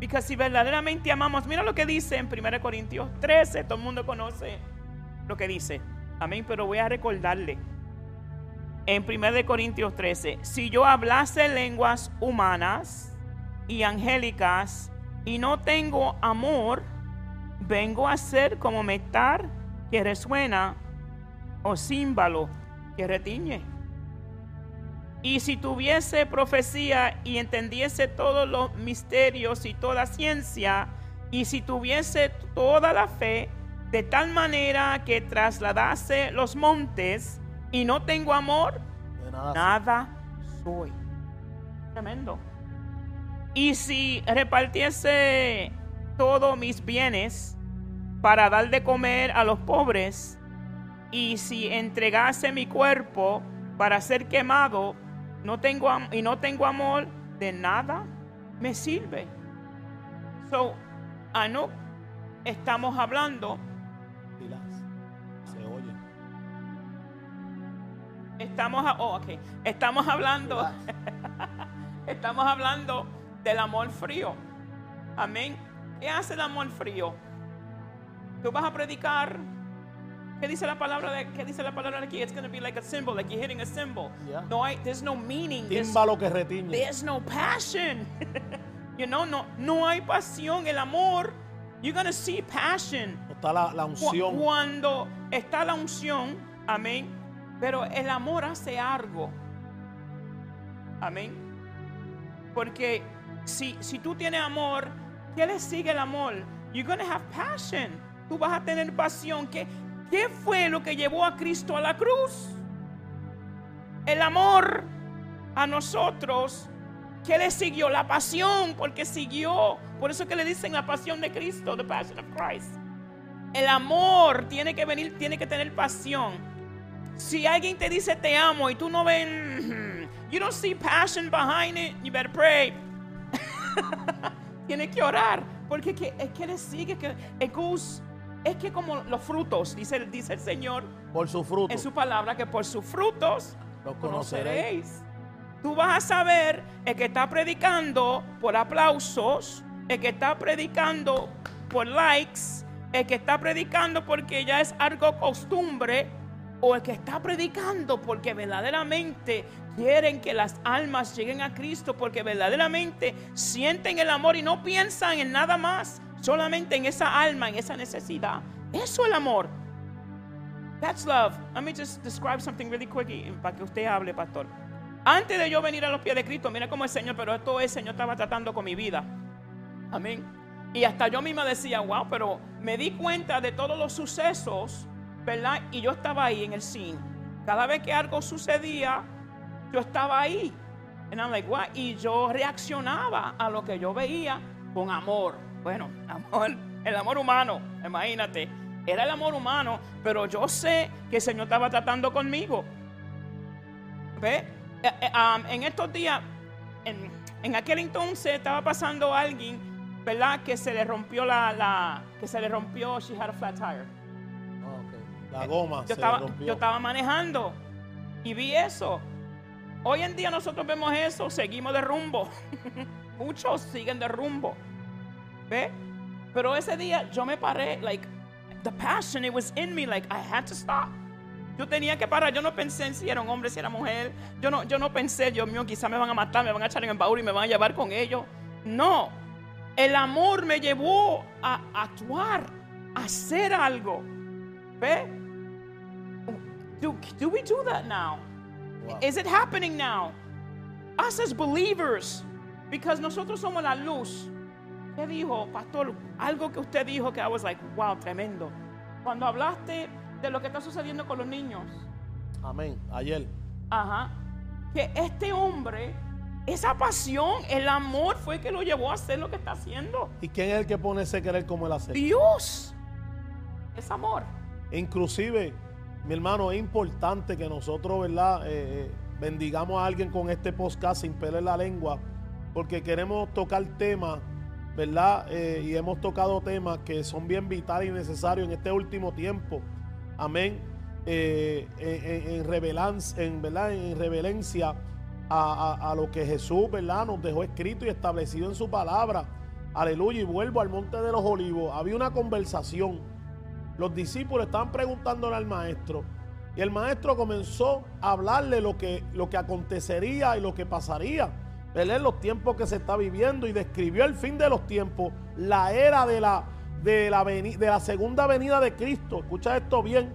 B: Porque si verdaderamente amamos, mira lo que dice en 1 Corintios 13, todo el mundo conoce lo que dice. Amén, pero voy a recordarle. En 1 Corintios 13, si yo hablase lenguas humanas y angélicas y no tengo amor, vengo a ser como metal que resuena o címbalo que retiñe. Y si tuviese profecía y entendiese todos los misterios y toda ciencia, y si tuviese toda la fe, de tal manera que trasladase los montes, y no tengo amor,
A: De nada.
B: nada soy. Tremendo. Y si repartiese todos mis bienes para dar de comer a los pobres, y si entregase mi cuerpo para ser quemado, no tengo y no tengo amor, de nada me sirve. So, Anuk, estamos hablando, estamos, oh, ok. estamos hablando, estamos hablando del amor frío. Amén. ¿Qué hace el amor frío? Tú vas a predicar. ¿Qué dice la palabra de qué dice la palabra de aquí? It's going to be like a symbol, like you're hitting a symbol.
A: Yeah.
B: No hay, there's no meaning. There's,
A: que retiñe.
B: there's no passion. you know, no, no hay pasión. El amor, you're going to see passion.
A: Está la, la unción.
B: Cuando está la unción, amén. Pero el amor hace algo. Amén. Porque si, si tú tienes amor, ¿qué le sigue el amor? You're gonna have passion. Tú vas a tener pasión. ¿Qué, ¿Qué fue lo que llevó a Cristo a la cruz? El amor a nosotros. ¿Qué le siguió? La pasión, porque siguió. Por eso que le dicen la pasión de Cristo, the passion of Christ. El amor tiene que venir, tiene que tener pasión. Si alguien te dice te amo y tú no ven, you don't see passion behind it, you better pray. Tienes que orar, porque que- es que le sigue que goes- es que como los frutos, dice, el- dice el Señor
A: Por su fruto.
B: en su palabra, que por sus frutos
A: Los
B: conoceréis.
A: conoceréis.
B: Tú vas a saber el que está predicando por aplausos, el que está predicando por likes, el que está predicando porque ya es algo costumbre, o el que está predicando porque verdaderamente quieren que las almas lleguen a Cristo, porque verdaderamente sienten el amor y no piensan en nada más, solamente en esa alma, en esa necesidad. Eso es el amor. That's love. Let me just describe something really quick para que usted hable, pastor. Antes de yo venir a los pies de Cristo, mira cómo el Señor, pero esto el Señor estaba tratando con mi vida. Amén. Y hasta yo misma decía, wow, pero me di cuenta de todos los sucesos, ¿verdad? Y yo estaba ahí en el cine. Cada vez que algo sucedía, yo estaba ahí. I'm like? Y yo reaccionaba a lo que yo veía con amor. Bueno, amor, el amor humano, imagínate. Era el amor humano, pero yo sé que el Señor estaba tratando conmigo. ¿Ve? Eh, eh, en estos días, en, en aquel entonces estaba pasando alguien, ¿verdad? Que se le rompió la, la- que se le rompió, she had a flat tire.
A: La goma
B: Yo
A: se
B: estaba,
A: rompió.
B: yo estaba manejando y vi eso. Hoy en día nosotros vemos eso, seguimos de rumbo. Muchos siguen de rumbo. ¿Ve? Pero ese día yo me paré, like, the passion, it was in me, like, I had to stop. Yo tenía que parar, yo no pensé en si era un hombre, si era mujer. Yo no, yo no pensé, Dios mío, quizá me van a matar, me van a echar en el baúl y me van a llevar con ellos. No, el amor me llevó a actuar, a hacer algo. ¿Ve? Do, do we do that now?
A: Wow.
B: Is it happening now? Us as believers, because nosotros somos la luz. ¿Qué dijo, pastor? Algo que usted dijo que I was like, wow, tremendo. Cuando hablaste de lo que está sucediendo con los niños,
A: Amén. Ayer.
B: ajá, que este hombre, esa pasión, el amor fue que lo llevó a hacer lo que está haciendo.
A: ¿Y quién es el que pone ese querer como el hacer?
B: Dios es amor.
A: Inclusive, mi hermano, es importante que nosotros, ¿verdad? Eh, eh, bendigamos a alguien con este podcast sin pelar la lengua, porque queremos tocar temas, ¿verdad? Eh, y hemos tocado temas que son bien vitales y necesarios en este último tiempo. Amén. En, en- en ¿verdad? en revelencia a, a- a lo que Jesús, ¿verdad? Nos dejó escrito y establecido en su palabra. Aleluya. Y vuelvo al monte de los olivos. Había una conversación. Los discípulos estaban preguntándole al maestro. Y el maestro comenzó a hablarle lo que, lo que acontecería y lo que pasaría. ¿verdad? Los tiempos que se está viviendo. Y describió el fin de los tiempos. La era de la, de la, veni- de la segunda venida de Cristo. Escucha esto bien.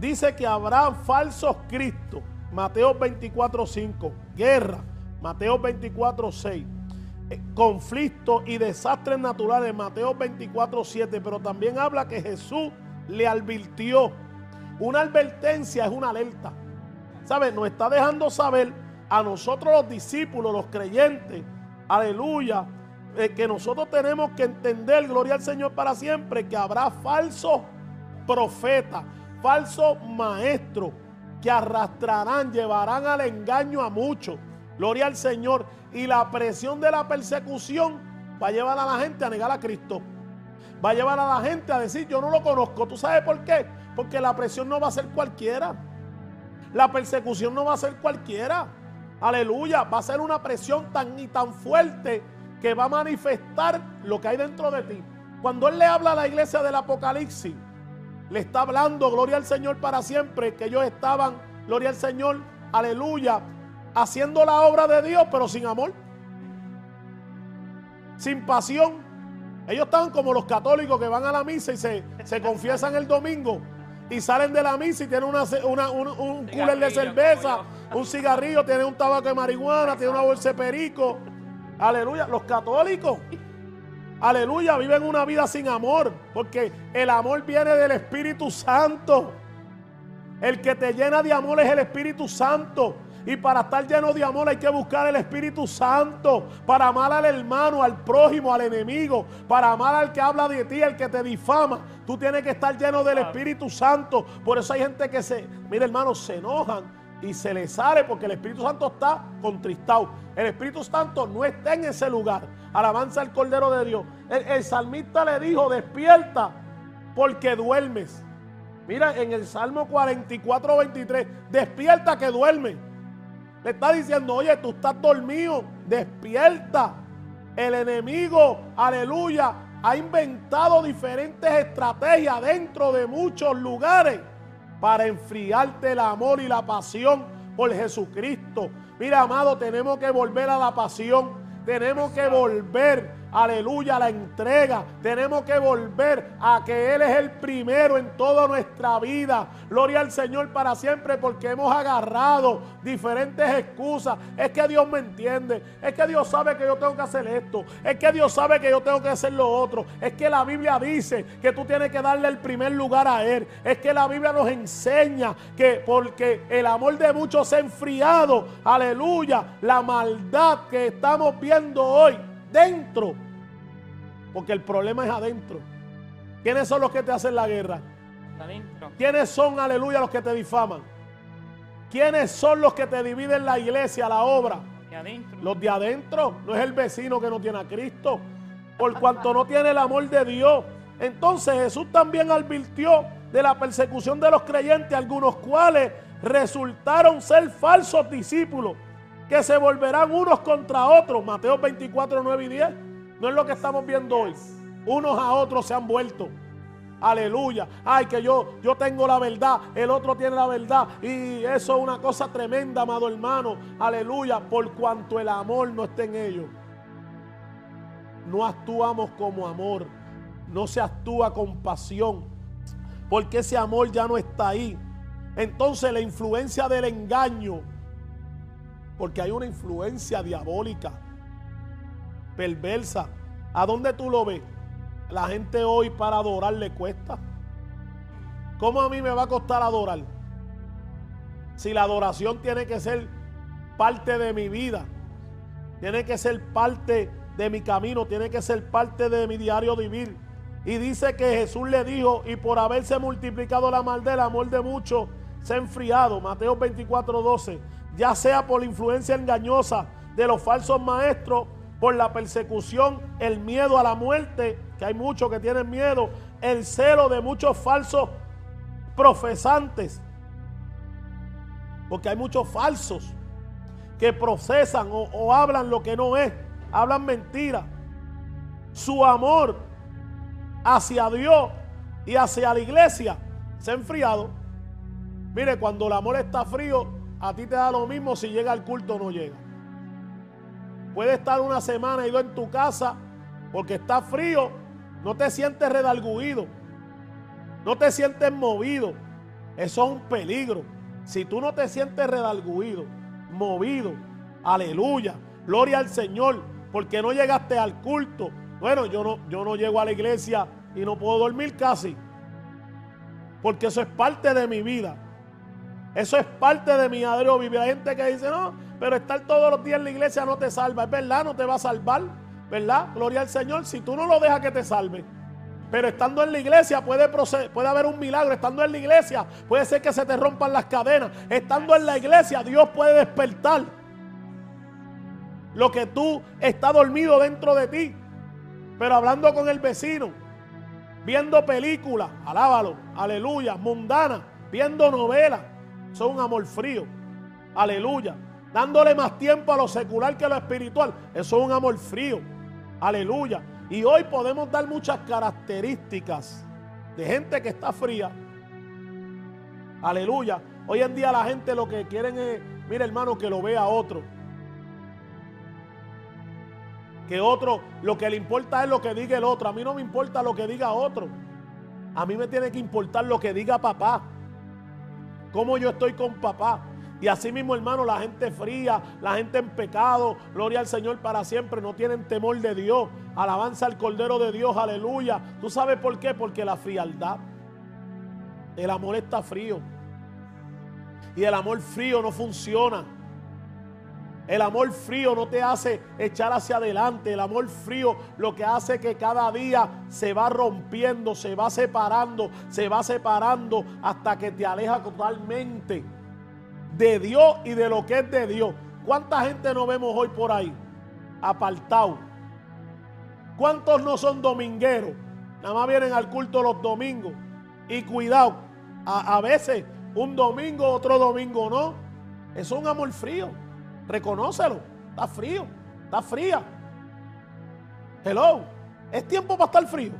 A: Dice que habrá falsos cristos. Mateo 24:5. Guerra. Mateo 24:6. Eh, Conflictos y desastres naturales. Mateo 24:7. Pero también habla que Jesús le advirtió. Una advertencia es una alerta. ¿Sabes? Nos está dejando saber a nosotros los discípulos, los creyentes. Aleluya. eh, que nosotros tenemos que entender, gloria al Señor para siempre, que habrá falsos profetas, falsos maestros que arrastrarán, llevarán al engaño a muchos. Gloria al Señor. Y la presión de la persecución va a llevar a la gente a negar a Cristo. Va a llevar a la gente a decir, yo no lo conozco. ¿Tú sabes por qué? Porque la presión no va a ser cualquiera. La persecución no va a ser cualquiera. Aleluya. Va a ser una presión tan y tan fuerte que va a manifestar lo que hay dentro de ti. Cuando Él le habla a la iglesia del Apocalipsis, le está hablando, gloria al Señor para siempre, que ellos estaban, gloria al Señor, aleluya, haciendo la obra de Dios, pero sin amor, sin pasión. Ellos estaban como los católicos que van a la misa y se, se confiesan el domingo y salen de la misa y tienen una, un, un cooler de cerveza, un cigarrillo, tienen un tabaco de marihuana, tienen una bolsa de perico. Aleluya. Los católicos, aleluya, viven una vida sin amor, porque el amor viene del Espíritu Santo. El que te llena de amor es el Espíritu Santo. Y para estar lleno de amor hay que buscar el Espíritu Santo. Para amar al hermano, al prójimo, al enemigo. Para amar al que habla de ti, al que te difama. Tú tienes que estar lleno del Espíritu Santo. Por eso hay gente que se, mire hermano, se enojan y se les sale porque el Espíritu Santo está contristado. El Espíritu Santo no está en ese lugar. Alabanza al Cordero de Dios. El, el salmista le dijo, despierta porque duermes. Mira, en el Salmo 44, 23, despierta que duermes. Está diciendo, oye, tú estás dormido, despierta. El enemigo, aleluya, ha inventado diferentes estrategias dentro de muchos lugares para enfriarte el amor y la pasión por Jesucristo. Mira, amado, tenemos que volver a la pasión. Tenemos que volver aleluya, la entrega. Tenemos que volver a que Él es el primero en toda nuestra vida. Gloria al Señor para siempre porque hemos agarrado diferentes excusas. Es que Dios me entiende. Es que Dios sabe que yo tengo que hacer esto. Es que Dios sabe que yo tengo que hacer lo otro. Es que la Biblia dice que tú tienes que darle el primer lugar a Él. Es que la Biblia nos enseña que porque el amor de muchos se ha enfriado. Aleluya. La maldad que estamos viendo hoy dentro. Porque el problema es adentro. ¿Quiénes son los que te hacen la guerra? Adentro. ¿Quiénes son, aleluya, los que te difaman? ¿Quiénes son los que te dividen la iglesia, la obra? Los de adentro. No es el vecino que no tiene a Cristo. Por cuanto no tiene el amor de Dios. Entonces Jesús también advirtió de la persecución de los creyentes, algunos cuales resultaron ser falsos discípulos que se volverán unos contra otros. Mateo 24, 9 y 10. No es lo que estamos viendo hoy. Unos a otros se han vuelto. Aleluya. Ay, que yo, yo tengo la verdad, el otro tiene la verdad. Y eso es una cosa tremenda, amado hermano. Aleluya. Por cuanto el amor no está en ellos. No actuamos como amor. No se actúa con pasión. Porque ese amor ya no está ahí. Entonces la influencia del engaño porque hay una influencia diabólica, perversa. ¿A dónde tú lo ves? La gente hoy para adorar le cuesta. ¿Cómo a mí me va a costar adorar? Si la adoración tiene que ser parte de mi vida, tiene que ser parte de mi camino, tiene que ser parte de mi diario vivir. Y dice que Jesús le dijo, y por haberse multiplicado la maldad, el amor de muchos se ha enfriado. Mateo 24, 12 ya sea por la influencia engañosa de los falsos maestros, por la persecución, el miedo a la muerte, que hay muchos que tienen miedo, el celo de muchos falsos profesantes, porque hay muchos falsos que procesan o, o hablan lo que no es, hablan mentira. Su amor hacia Dios y hacia la iglesia se ha enfriado. Mire, cuando el amor está frío, a ti te da lo mismo si llega al culto o no llega. Puede estar una semana ido en tu casa porque está frío, no te sientes redalguido, no te sientes movido. Eso es un peligro. Si tú no te sientes redalguido, movido, aleluya, gloria al Señor, porque no llegaste al culto. Bueno, yo no, yo no llego a la iglesia y no puedo dormir casi, porque eso es parte de mi vida. Eso es parte de mi diario vivir. Hay gente que dice, no, pero estar todos los días en la iglesia no te salva. Es verdad, no te va a salvar. ¿Verdad? Gloria al Señor. Si tú no lo dejas que te salve. Pero estando en la iglesia puede, puede haber un milagro. Estando en la iglesia puede ser que se te rompan las cadenas. Estando en la iglesia Dios puede despertar lo que tú está dormido dentro de ti. Pero hablando con el vecino, viendo películas, alábalo, aleluya, mundana, viendo novelas son un amor frío. Aleluya. Dándole más tiempo a lo secular que a lo espiritual. Eso es un amor frío. Aleluya. Y hoy podemos dar muchas características de gente que está fría. Aleluya. Hoy en día la gente lo que quieren es, mira hermano, que lo vea otro. Que otro, lo que le importa es lo que diga el otro. A mí no me importa lo que diga otro. A mí me tiene que importar lo que diga papá. Cómo yo estoy con papá. Y así mismo, hermano, la gente fría, la gente en pecado, gloria al Señor para siempre, no tienen temor de Dios. Alabanza al Cordero de Dios, aleluya. ¿Tú sabes por qué? Porque la frialdad, el amor está frío. Y el amor frío no funciona. El amor frío no te hace echar hacia adelante. El amor frío lo que hace que cada día se va rompiendo, se va separando, se va separando hasta que te aleja totalmente de Dios y de lo que es de Dios. ¿Cuánta gente no vemos hoy por ahí? Apartado. ¿Cuántos no son domingueros? Nada más vienen al culto los domingos. Y cuidado, a, a veces un domingo, otro domingo no. Es un amor frío. Reconócelo. Está frío. Está fría. Hello. Es tiempo para estar frío.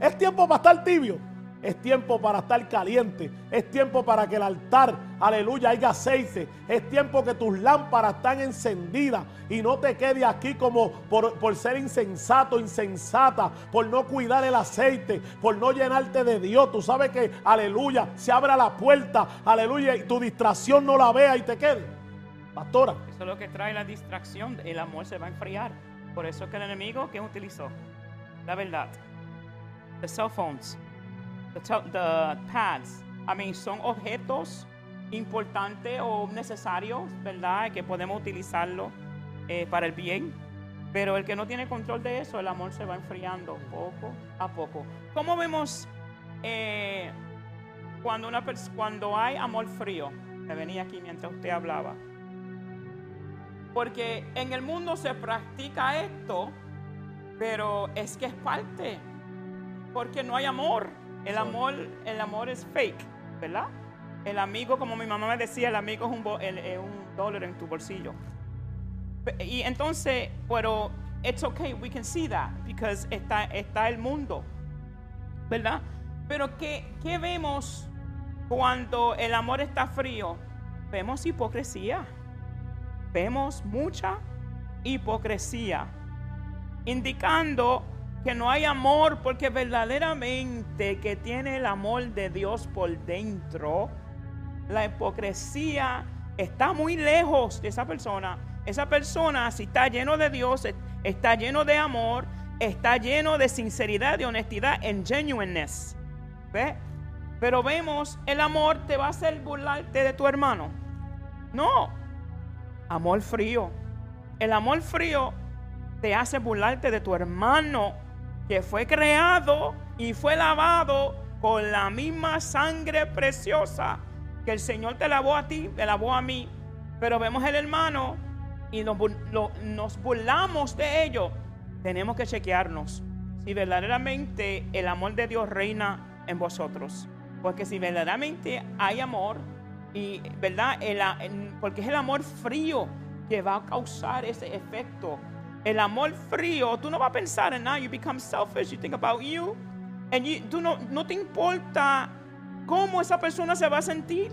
A: Es tiempo para estar tibio. Es tiempo para estar caliente. Es tiempo para que el altar, aleluya, haya aceite. Es tiempo que tus lámparas están encendidas y no te quede aquí como por, por, ser insensato, insensata, por no cuidar el aceite, por no llenarte de Dios. Tú sabes que, aleluya, se abra la puerta, aleluya, y tu distracción no la vea y te quede. Pastora.
B: Eso es lo que trae la distracción. El amor se va a enfriar. Por eso es que el enemigo, ¿qué utilizó? La verdad. The cell phones the, pads, I mean, son objetos importantes o necesarios, ¿verdad? Que podemos utilizarlo eh, para el bien. Pero el que no tiene control de eso, el amor se va enfriando poco a poco. ¿Cómo vemos eh, cuando, una cuando hay amor frío? Me venía aquí mientras usted hablaba. Porque en el mundo se practica esto, pero es que es parte. Porque no hay amor. El amor, el amor es fake, ¿verdad? El amigo, como mi mamá me decía, el amigo es un, un dólar en tu bolsillo. Y entonces, pero it's okay, we can see that, because está, está el mundo, ¿verdad? Pero ¿qué, ¿qué vemos cuando el amor está frío? Vemos hipocresía. Vemos mucha hipocresía, indicando que no hay amor, porque verdaderamente que tiene el amor de Dios por dentro, la hipocresía está muy lejos de esa persona. Esa persona, si está lleno de Dios, está lleno de amor, está lleno de sinceridad, de honestidad, en genuineness. ¿Ve? Pero vemos, el amor te va a hacer burlarte de tu hermano. No, amor frío. El amor frío te hace burlarte de tu hermano que fue creado y fue lavado con la misma sangre preciosa que el Señor te lavó a ti, te lavó a mí. Pero vemos el hermano y nos, nos burlamos de ello. Tenemos que chequearnos si verdaderamente el amor de Dios reina en vosotros. Porque si verdaderamente hay amor, y verdad, porque es el amor frío que va a causar ese efecto el amor frío, tú no vas a pensar en nada. You become selfish. You think about you. And you, tú no, no te importa cómo esa persona se va a sentir.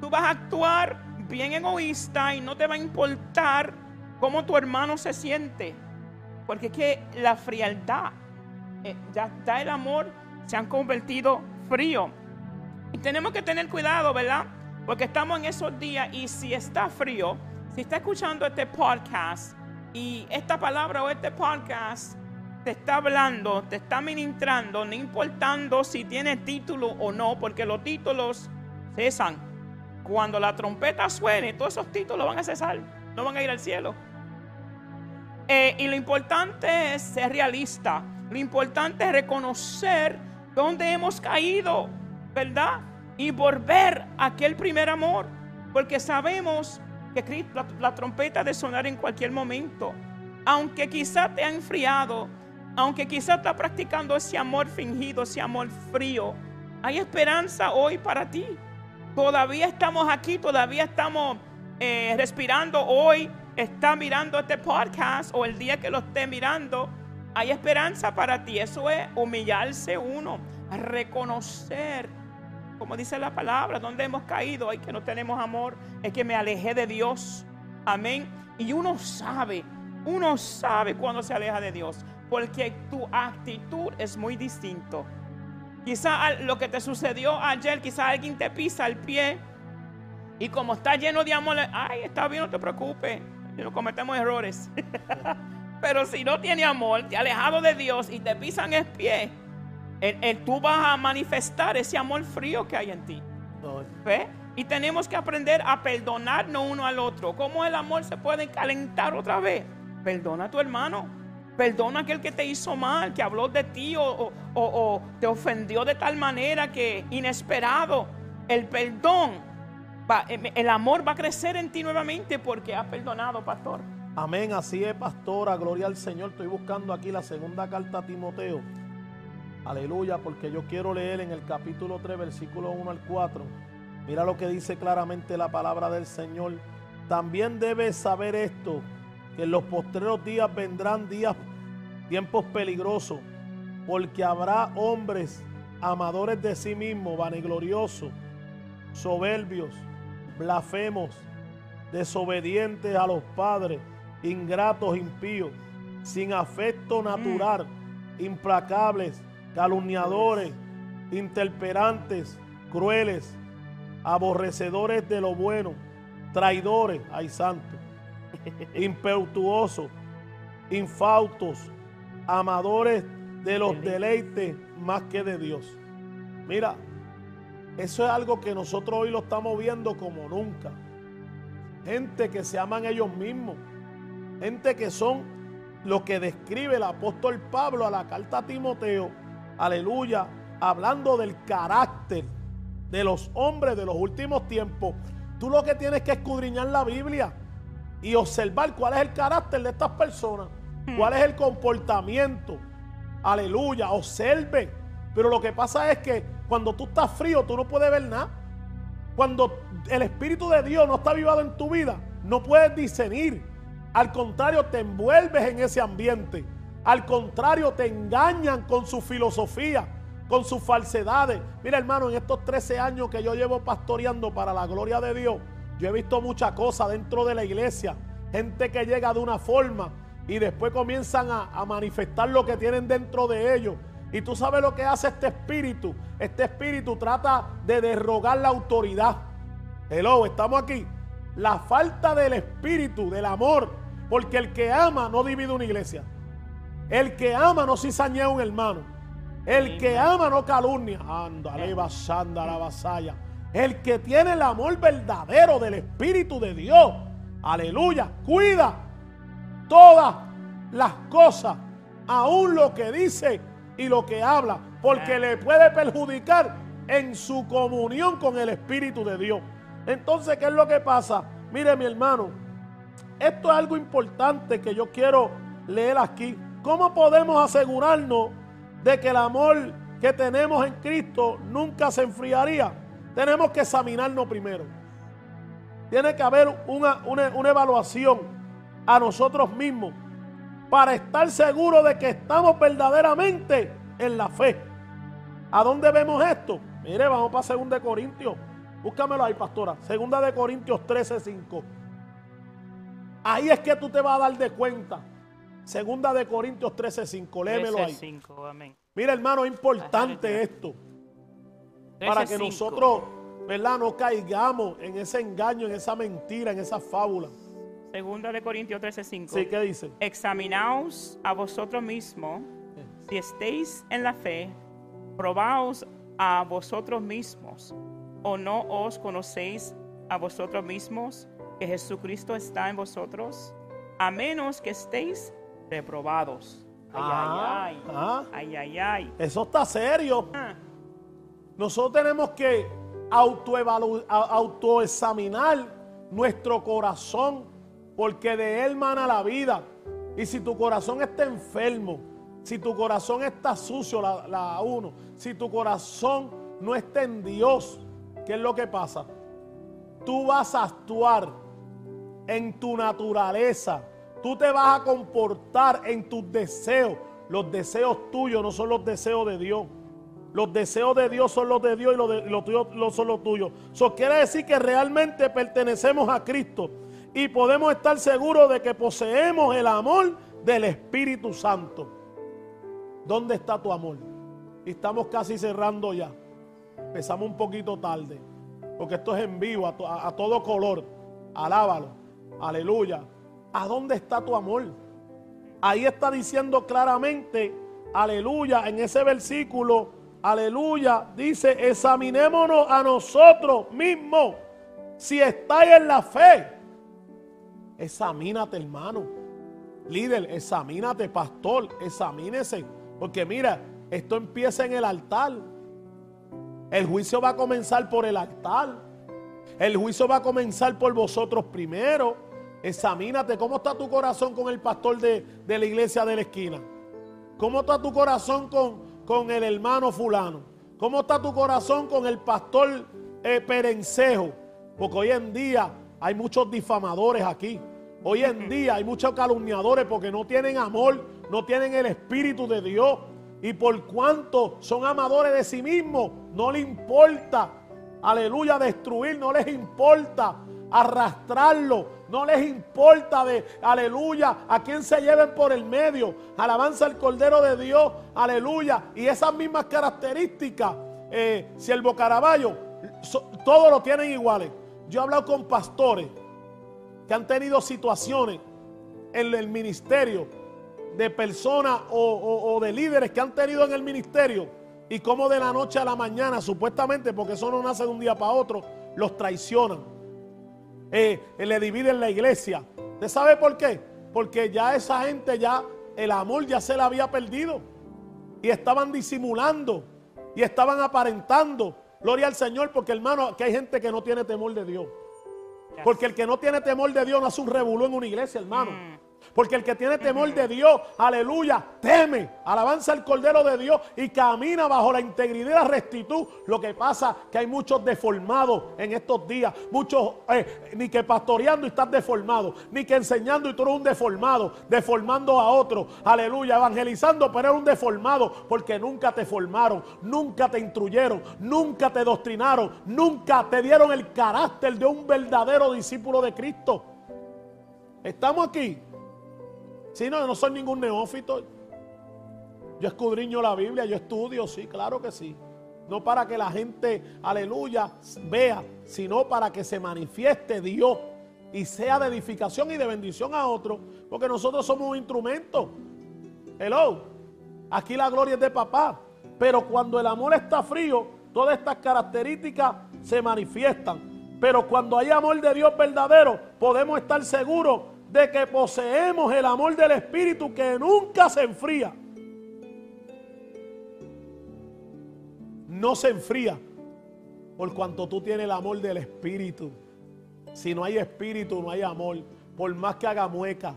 B: Tú vas a actuar bien egoísta y no te va a importar cómo tu hermano se siente. Porque es que la frialdad, eh, ya, ya el amor se han convertido frío. Y tenemos que tener cuidado, ¿verdad? Porque estamos en esos días y si está frío, si está escuchando este podcast, y esta palabra o este podcast te está hablando, te está ministrando, no importando si tiene título o no, porque los títulos cesan. Cuando la trompeta suene, todos esos títulos van a cesar, no van a ir al cielo. Eh, y lo importante es ser realista. Lo importante es reconocer dónde hemos caído, ¿verdad? Y volver a aquel primer amor. Porque sabemos que la, trompeta de sonar en cualquier momento. Aunque quizá te ha enfriado, aunque quizá está practicando ese amor fingido, ese amor frío, hay esperanza hoy para ti. Todavía estamos aquí, todavía estamos eh, respirando hoy. Está mirando este podcast o el día que lo esté mirando. hay esperanza para ti. Eso es humillarse uno, reconocer, como dice la palabra, donde hemos caído, hay que no tenemos amor, es que me alejé de Dios. Amén. Y uno sabe, uno sabe cuando se aleja de Dios, porque tu actitud es muy distinto. Quizá lo que te sucedió ayer, quizá alguien te pisa el pie y como está lleno de amor, ay, está bien, no te preocupes, no cometemos errores. Pero si no tiene amor, te ha alejado de Dios y te pisan el pie, tú vas a manifestar ese amor frío que hay en ti. ¿Ve? Y tenemos que aprender a perdonarnos uno al otro. ¿Cómo el amor se puede calentar otra vez? Perdona a tu hermano. Perdona a aquel que te hizo mal, que habló de ti o, o te ofendió de tal manera que inesperado. El perdón, el amor va a crecer en ti nuevamente porque has perdonado, pastor.
A: Amén, así es, pastora. Gloria al Señor. Estoy buscando aquí la segunda carta a Timoteo. Aleluya, porque yo quiero leer en el capítulo 3, versículo 1 al 4. Mira lo que dice claramente la palabra del Señor. También debes saber esto, que en los postreros días vendrán días, tiempos peligrosos, porque habrá hombres amadores de sí mismos, vanagloriosos, soberbios, blasfemos, desobedientes a los padres ingratos, impíos, sin afecto natural, mm. implacables, calumniadores, interperantes, crueles, aborrecedores de lo bueno, traidores, ay santo, impetuosos, infautos, amadores de los deleites más que de Dios. Mira, eso es algo que nosotros hoy lo estamos viendo como nunca. Gente que se aman ellos mismos Gente que son lo que describe el apóstol Pablo a la carta a Timoteo. Aleluya. Hablando del carácter de los hombres de los últimos tiempos. Tú lo que tienes que escudriñar la Biblia y observar cuál es el carácter de estas personas. Hmm. Cuál es el comportamiento. Aleluya. Observe. Pero lo que pasa es que cuando tú estás frío, tú no puedes ver nada. Cuando el Espíritu de Dios no está vivado en tu vida, no puedes discernir. Al contrario, te envuelves en ese ambiente. Al contrario, te engañan con su filosofía, con sus falsedades. Mira, hermano, en estos 13 años que yo llevo pastoreando para la gloria de Dios, yo he visto muchas cosas dentro de la iglesia. Gente que llega de una forma y después comienzan a, manifestar lo que tienen dentro de ellos. Y tú sabes lo que hace este espíritu. Este espíritu trata de derrogar la autoridad. Hello, estamos aquí. La falta del espíritu, del amor, porque el que ama no divide una iglesia. El que ama no cizañea un hermano. El que ama no calumnia. Ándale, basanda la vasalla. El que tiene el amor verdadero del Espíritu de Dios. Aleluya. Cuida todas las cosas. Aún lo que dice y lo que habla. Porque le puede perjudicar en su comunión con el Espíritu de Dios. Entonces, ¿qué es lo que pasa? Mire mi hermano. Esto es algo importante que yo quiero leer aquí. ¿Cómo podemos asegurarnos de que el amor que tenemos en Cristo nunca se enfriaría? Tenemos que examinarnos primero. Tiene que haber una, una, evaluación a nosotros mismos para estar seguros de que estamos verdaderamente en la fe. ¿A dónde vemos esto? Mire, vamos para 2 de Corintios. Búscamelo ahí, pastora. 2 de Corintios 13, 5. Ahí es que tú te vas a dar de cuenta. Segunda de Corintios 13:5. Léemelo ahí. Mira, hermano, es importante esto. Para que nosotros, ¿verdad? No caigamos en ese engaño, en esa mentira, en esa fábula.
B: Segunda de Corintios 13:5.
A: Sí, ¿qué dice?
B: Examinaos a vosotros mismos, si estéis en la fe, probaos a vosotros mismos, o no os conocéis a vosotros mismos que Jesucristo está en vosotros, a menos que estéis reprobados. Ay, ay, ay. Ah. Ay, ay, ay.
A: Eso está serio. Ah. Nosotros tenemos que autoexaminar nuestro corazón, porque de él mana la vida. Y si tu corazón está enfermo, si tu corazón está sucio, la, la uno, si tu corazón no está en Dios, ¿qué es lo que pasa? Tú vas a actuar en tu naturaleza. Tú te vas a comportar en tus deseos los deseos tuyos no son los deseos de Dios. Los deseos de Dios son los de Dios y los, de, los tuyos son los tuyos. Eso quiere decir que realmente pertenecemos a Cristo y podemos estar seguros de que poseemos el amor del Espíritu Santo. ¿Dónde está tu amor? Y estamos casi cerrando ya. Empezamos un poquito tarde, porque esto es en vivo, a, a todo color. Alábalo. Aleluya. ¿A dónde está tu amor? Ahí está diciendo claramente, aleluya, en ese versículo aleluya, dice, examinémonos a nosotros mismos si estáis en la fe. Examínate, hermano. Líder, examínate, pastor, examínese. Porque mira, esto empieza en el altar. El juicio va a comenzar por el altar. El juicio va a comenzar por vosotros primero. Examínate cómo está tu corazón con el pastor de, de la iglesia de la esquina. ¿Cómo está tu corazón con, con el hermano fulano? ¿Cómo está tu corazón con el pastor eh, Perencejo? Porque hoy en día hay muchos difamadores aquí. Hoy en día hay muchos calumniadores porque no tienen amor, no tienen el Espíritu de Dios. Y por cuanto son amadores de sí mismos, no les importa, aleluya, destruir, no les importa arrastrarlo. No les importa de, aleluya, a quién se lleven por el medio. Alabanza al Cordero de Dios, aleluya. Y esas mismas características, eh, si el Bocaraballo, todos lo tienen iguales. Yo he hablado con pastores que han tenido situaciones en el ministerio de personas o, o de líderes que han tenido en el ministerio y como de la noche a la mañana, supuestamente, porque eso no nace de un día para otro, los traicionan eh, le dividen la iglesia. ¿Usted sabe por qué? Porque ya esa gente ya, el amor ya se la había perdido. Y estaban disimulando. Y estaban aparentando. Gloria al Señor, porque hermano, que hay gente que no tiene temor de Dios. Porque el que no tiene temor de Dios no hace un revolú en una iglesia, hermano. Mm. Porque el que tiene temor de Dios, aleluya, teme, alabanza al Cordero de Dios y camina bajo la integridad y la rectitud. Lo que pasa que hay muchos deformados en estos días. Muchos, eh, ni que pastoreando y estás deformado, ni que enseñando y tú eres un deformado, deformando a otro. Aleluya, evangelizando, pero eres un deformado porque nunca te formaron, nunca te instruyeron, nunca te doctrinaron, nunca te dieron el carácter de un verdadero discípulo de Cristo. Estamos aquí. Si no, no soy ningún neófito. Yo escudriño la Biblia, yo estudio, sí, claro que sí. No para que la gente, aleluya, vea, sino para que se manifieste Dios y sea de edificación y de bendición a otros, porque nosotros somos un instrumento. Hello, aquí la gloria es de papá, pero cuando el amor está frío, todas estas características se manifiestan. Pero cuando hay amor de Dios verdadero, podemos estar seguros de que poseemos el amor del Espíritu que nunca se enfría. No se enfría por cuanto tú tienes el amor del Espíritu. Si no hay Espíritu, no hay amor. Por más que haga mueca,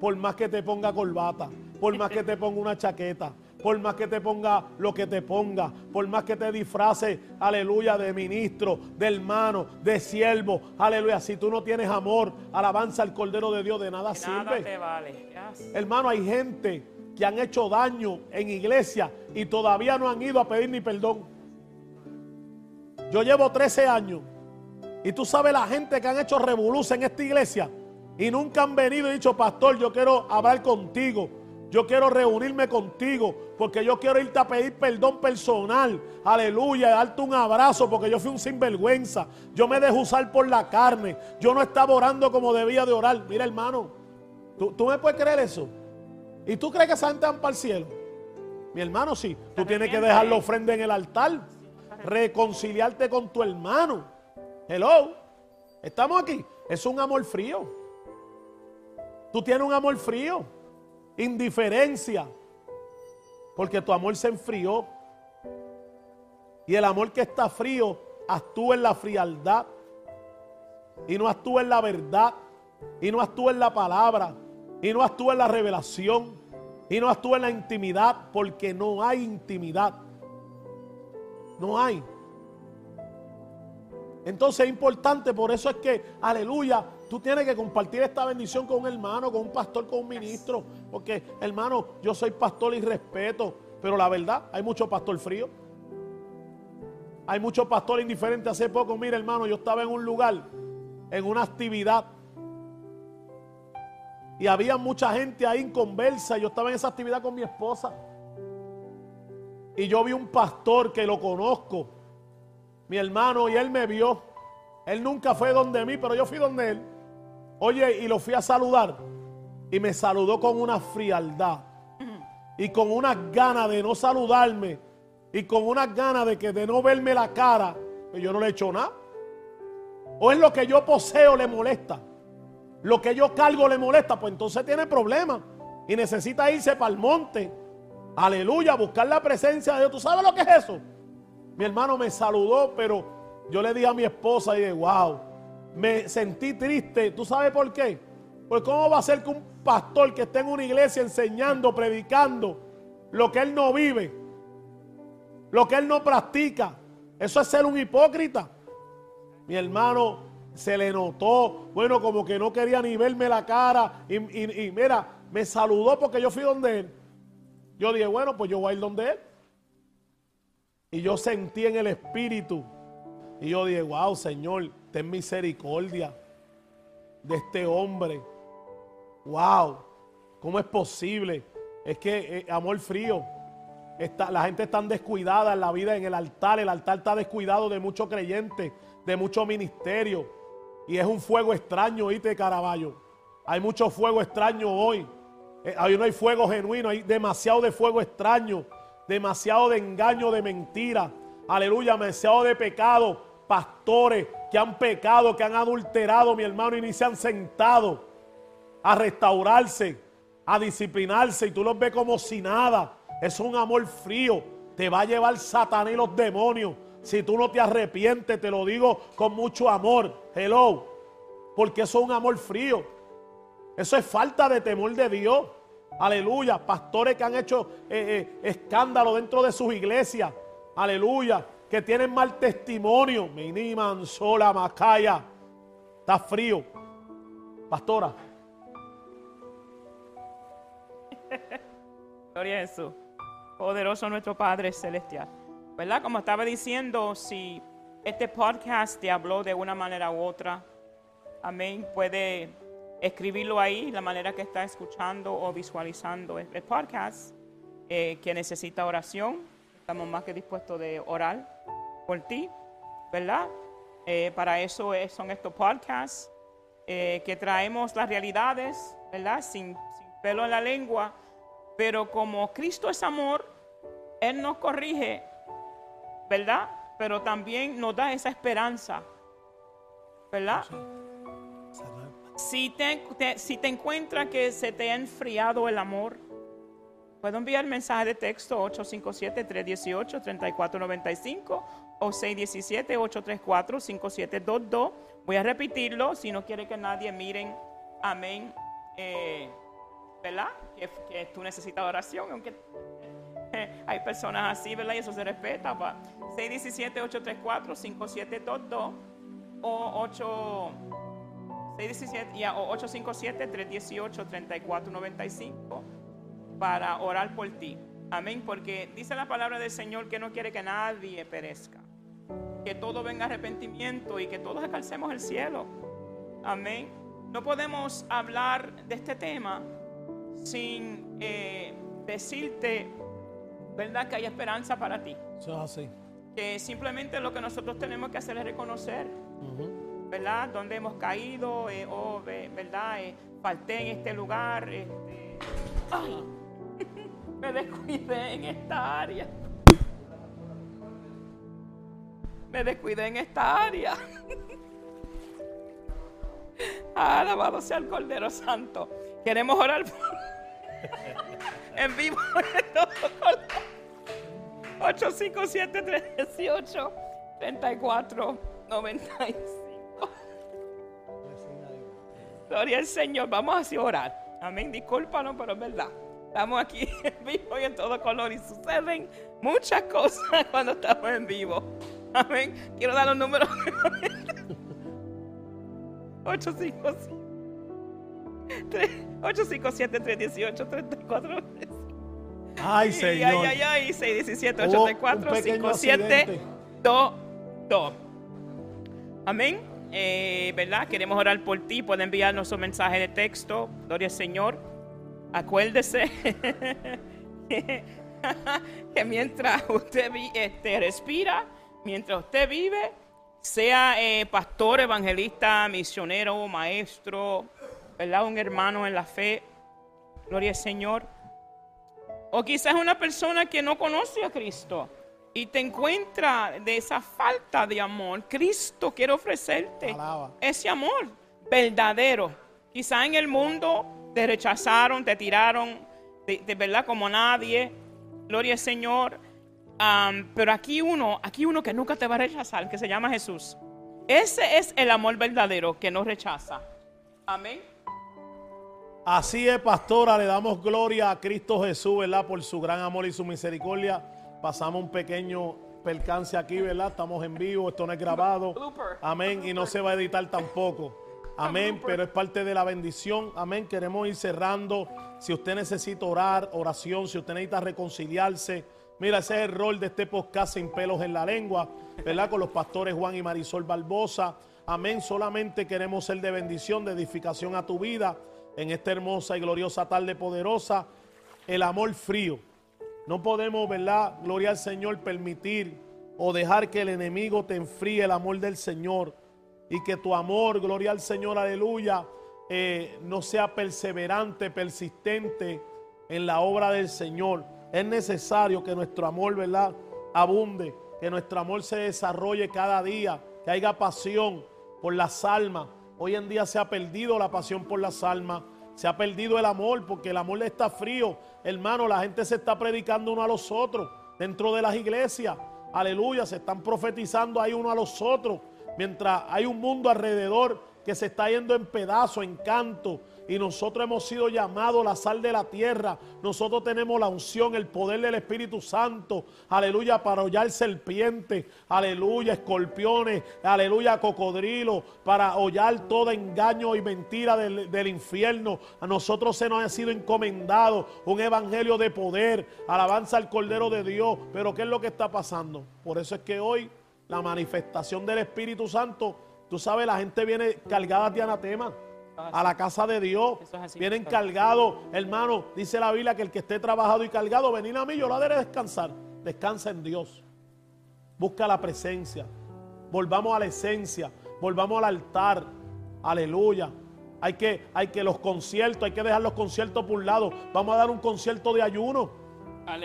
A: por más que te ponga corbata, por más que te ponga una chaqueta, por más que te ponga lo que te ponga, por más que te disfrace, aleluya, de ministro, de hermano, de siervo, aleluya. Si tú no tienes amor, alabanza al Cordero de Dios, de nada, sirve. Te vale. Hermano, hay gente que han hecho daño en iglesia y todavía no han ido a pedir ni perdón. Yo llevo 13 años y tú sabes la gente que han hecho revolución en esta iglesia y nunca han venido y dicho, pastor, yo quiero hablar contigo. Yo quiero reunirme contigo porque yo quiero irte a pedir perdón personal. Aleluya, darte un abrazo porque yo fui un sinvergüenza. Yo me dejé usar por la carne. Yo no estaba orando como debía de orar. Mira, hermano, ¿tú, me puedes creer eso? ¿Y tú crees que esa gente para el cielo? Mi hermano, sí. Tú tienes que dejar la ofrenda en el altar. Reconciliarte con tu hermano. Hello. Estamos aquí. Es un amor frío. Tú tienes un amor frío indiferencia, porque tu amor se enfrió. Y el amor que está frío actúa en la frialdad y no actúa en la verdad y no actúa en la palabra y no actúa en la revelación y no actúa en la intimidad porque no hay intimidad. No hay. Entonces es importante, por eso es que, aleluya, tú tienes que compartir esta bendición con un hermano, con un pastor, con un ministro. Porque, hermano, yo soy pastor y respeto, pero la verdad, hay mucho pastor frío. Hay mucho pastor indiferente. Hace poco, mira, hermano, yo estaba en un lugar, en una actividad. Y había mucha gente ahí en conversa. Yo estaba en esa actividad con mi esposa. Y yo vi un pastor que lo conozco mi hermano, y él me vio. Él nunca fue donde mí, pero yo fui donde él. Oye, y lo fui a saludar. Y me saludó con una frialdad. Y con unas ganas de no saludarme. Y con unas ganas de que de no verme la cara. Que yo no le he hecho nada. O es lo que yo poseo le molesta. Lo que yo cargo le molesta. Pues entonces tiene problemas. Y necesita irse para el monte. Aleluya, buscar la presencia de Dios. ¿Tú sabes lo que es eso? Mi hermano me saludó, pero yo le dije a mi esposa y de wow, me sentí triste. ¿Tú sabes por qué? Pues cómo va a ser que un pastor que esté en una iglesia enseñando, predicando, lo que él no vive, lo que él no practica, eso es ser un hipócrita. Mi hermano se le notó, bueno, como que no quería ni verme la cara y, y mira, me saludó porque yo fui donde él. Yo dije, bueno, pues yo voy a ir donde él. Y yo sentí en el espíritu. Y yo dije, wow, Señor, ten misericordia de este hombre. Wow, ¿cómo es posible? Es que eh, amor frío. Está, la gente está descuidada en la vida, en el altar. El altar está descuidado de muchos creyentes, de mucho ministerio. Y es un fuego extraño, ¿oíste, Caraballo? Hay mucho fuego extraño hoy. Eh, hoy no hay fuego genuino, hay demasiado de fuego extraño demasiado de engaño, de mentira. Aleluya, demasiado de pecado. Pastores que han pecado, que han adulterado, mi hermano, y ni se han sentado a restaurarse, a disciplinarse. Y tú los ves como si nada. Es un amor frío. Te va a llevar Satanás y los demonios. Si tú no te arrepientes, te lo digo con mucho amor. Hello. Porque eso es un amor frío. Eso es falta de temor de Dios. Aleluya. Pastores que han hecho eh, eh, escándalo dentro de sus iglesias. Aleluya. Que tienen mal testimonio. Miniman, sola, macaya. Está frío. Pastora.
B: Gloria a Jesús. Poderoso nuestro Padre Celestial. ¿Verdad? Como estaba diciendo, si este podcast te habló de una manera u otra, amén, puede escribirlo ahí, la manera que está escuchando o visualizando el, podcast, eh, que necesita oración. Estamos más que dispuestos de orar por ti, ¿verdad? Eh, para eso son estos podcasts, eh, que traemos las realidades, ¿verdad? Sin, sin pelo en la lengua, pero como Cristo es amor, Él nos corrige, ¿verdad? Pero también nos da esa esperanza, ¿verdad? Si te, si te encuentras que se te ha enfriado el amor, puedo enviar mensaje de texto 857-318-3495 o 617-834-5722. Voy a repetirlo si no quiere que nadie miren. Amén. Eh, ¿Verdad? Que, que, tú necesitas oración, aunque hay personas así, ¿verdad? Y eso se respeta. 617-834-5722 o 8 857-318-3495 para orar por ti. Amén, porque dice la palabra del Señor que no quiere que nadie perezca, que todo venga arrepentimiento y que todos alcancemos el cielo. Amén. No podemos hablar de este tema sin eh, decirte, ¿verdad? Que hay esperanza para ti.
A: así.
B: Que simplemente lo que nosotros tenemos que hacer es reconocer. ¿verdad? Donde hemos caído, eh, o, ¿verdad? Eh, falté en este lugar. Este, ay, me descuidé en esta área. Me descuidé en esta área. Alabado sea el Cordero Santo. Queremos orar en vivo. 857 318 3495 Gloria al Señor. Vamos a orar. Amén. Discúlpanos, pero es verdad. Estamos aquí en vivo y en todo color y suceden muchas cosas cuando estamos en vivo. Amén. Quiero dar los números 857 318 34
A: Ay, Señor.
B: Ay, ay, ay, 617 84 57 2 2. Amén. Eh, ¿Verdad? Queremos orar por ti. Puede enviarnos un mensaje de texto. Gloria al Señor. Acuérdese que mientras usted este, respira, mientras usted vive, sea eh, pastor, evangelista, misionero, maestro, ¿verdad? Un hermano en la fe, gloria al Señor. O quizás una persona que no conoce a Cristo y te encuentra de esa falta de amor. Cristo quiere ofrecerte ese amor verdadero. Quizás en el mundo te rechazaron, te tiraron, de, verdad como nadie. Gloria al Señor. pero aquí uno, aquí uno que nunca te va a rechazar, que se llama Jesús. Ese es el amor verdadero que no rechaza. Amén.
A: Así es, pastora, le damos gloria a Cristo Jesús, ¿verdad? Por su gran amor y su misericordia. Pasamos un pequeño percance aquí, ¿verdad? Estamos en vivo, esto no es grabado. Amén. Y no se va a editar tampoco. Amén, pero es parte de la bendición. Amén. Queremos ir cerrando. Si usted necesita orar, oración, si usted necesita reconciliarse, mira, ese es el rol de este podcast sin pelos en la lengua, ¿verdad? Con los pastores Juan y Marisol Barbosa. Amén. Solamente queremos ser de bendición, de edificación a tu vida en esta hermosa y gloriosa tarde poderosa. El amor frío. No podemos, ¿verdad? Gloria al Señor, permitir o dejar que el enemigo te enfríe el amor del Señor y que tu amor, gloria al Señor, aleluya, eh, no sea perseverante, persistente en la obra del Señor. Es necesario que nuestro amor, ¿verdad? Abunde, que nuestro amor se desarrolle cada día, que haya pasión por las almas. Hoy en día se ha perdido la pasión por las almas, se ha perdido el amor porque el amor está frío. Hermano, la gente se está predicando uno a los otros dentro de las iglesias. Aleluya, se están profetizando ahí uno a los otros mientras hay un mundo alrededor que se está yendo en pedazos, en canto, y nosotros hemos sido llamados la sal de la tierra. Nosotros tenemos la unción, el poder del Espíritu Santo. Aleluya, para hollar serpientes. Aleluya, escorpiones. Aleluya, cocodrilo. Para hollar todo engaño y mentira del, del infierno. A nosotros se nos ha sido encomendado un evangelio de poder. Alabanza al Cordero de Dios. Pero ¿qué es lo que está pasando? Por eso es que hoy la manifestación del Espíritu Santo, tú sabes, la gente viene cargada de anatema a la casa de Dios. Vienen cargados, hermano. Dice la Biblia que el que esté trabajado y cargado, venid a mí, yo la haré descansar. Descansa en Dios. Busca la presencia. Volvamos a la esencia. Volvamos al altar. Aleluya. Hay que, hay que los conciertos, hay que dejar los conciertos por un lado. Vamos a dar un concierto de ayuno.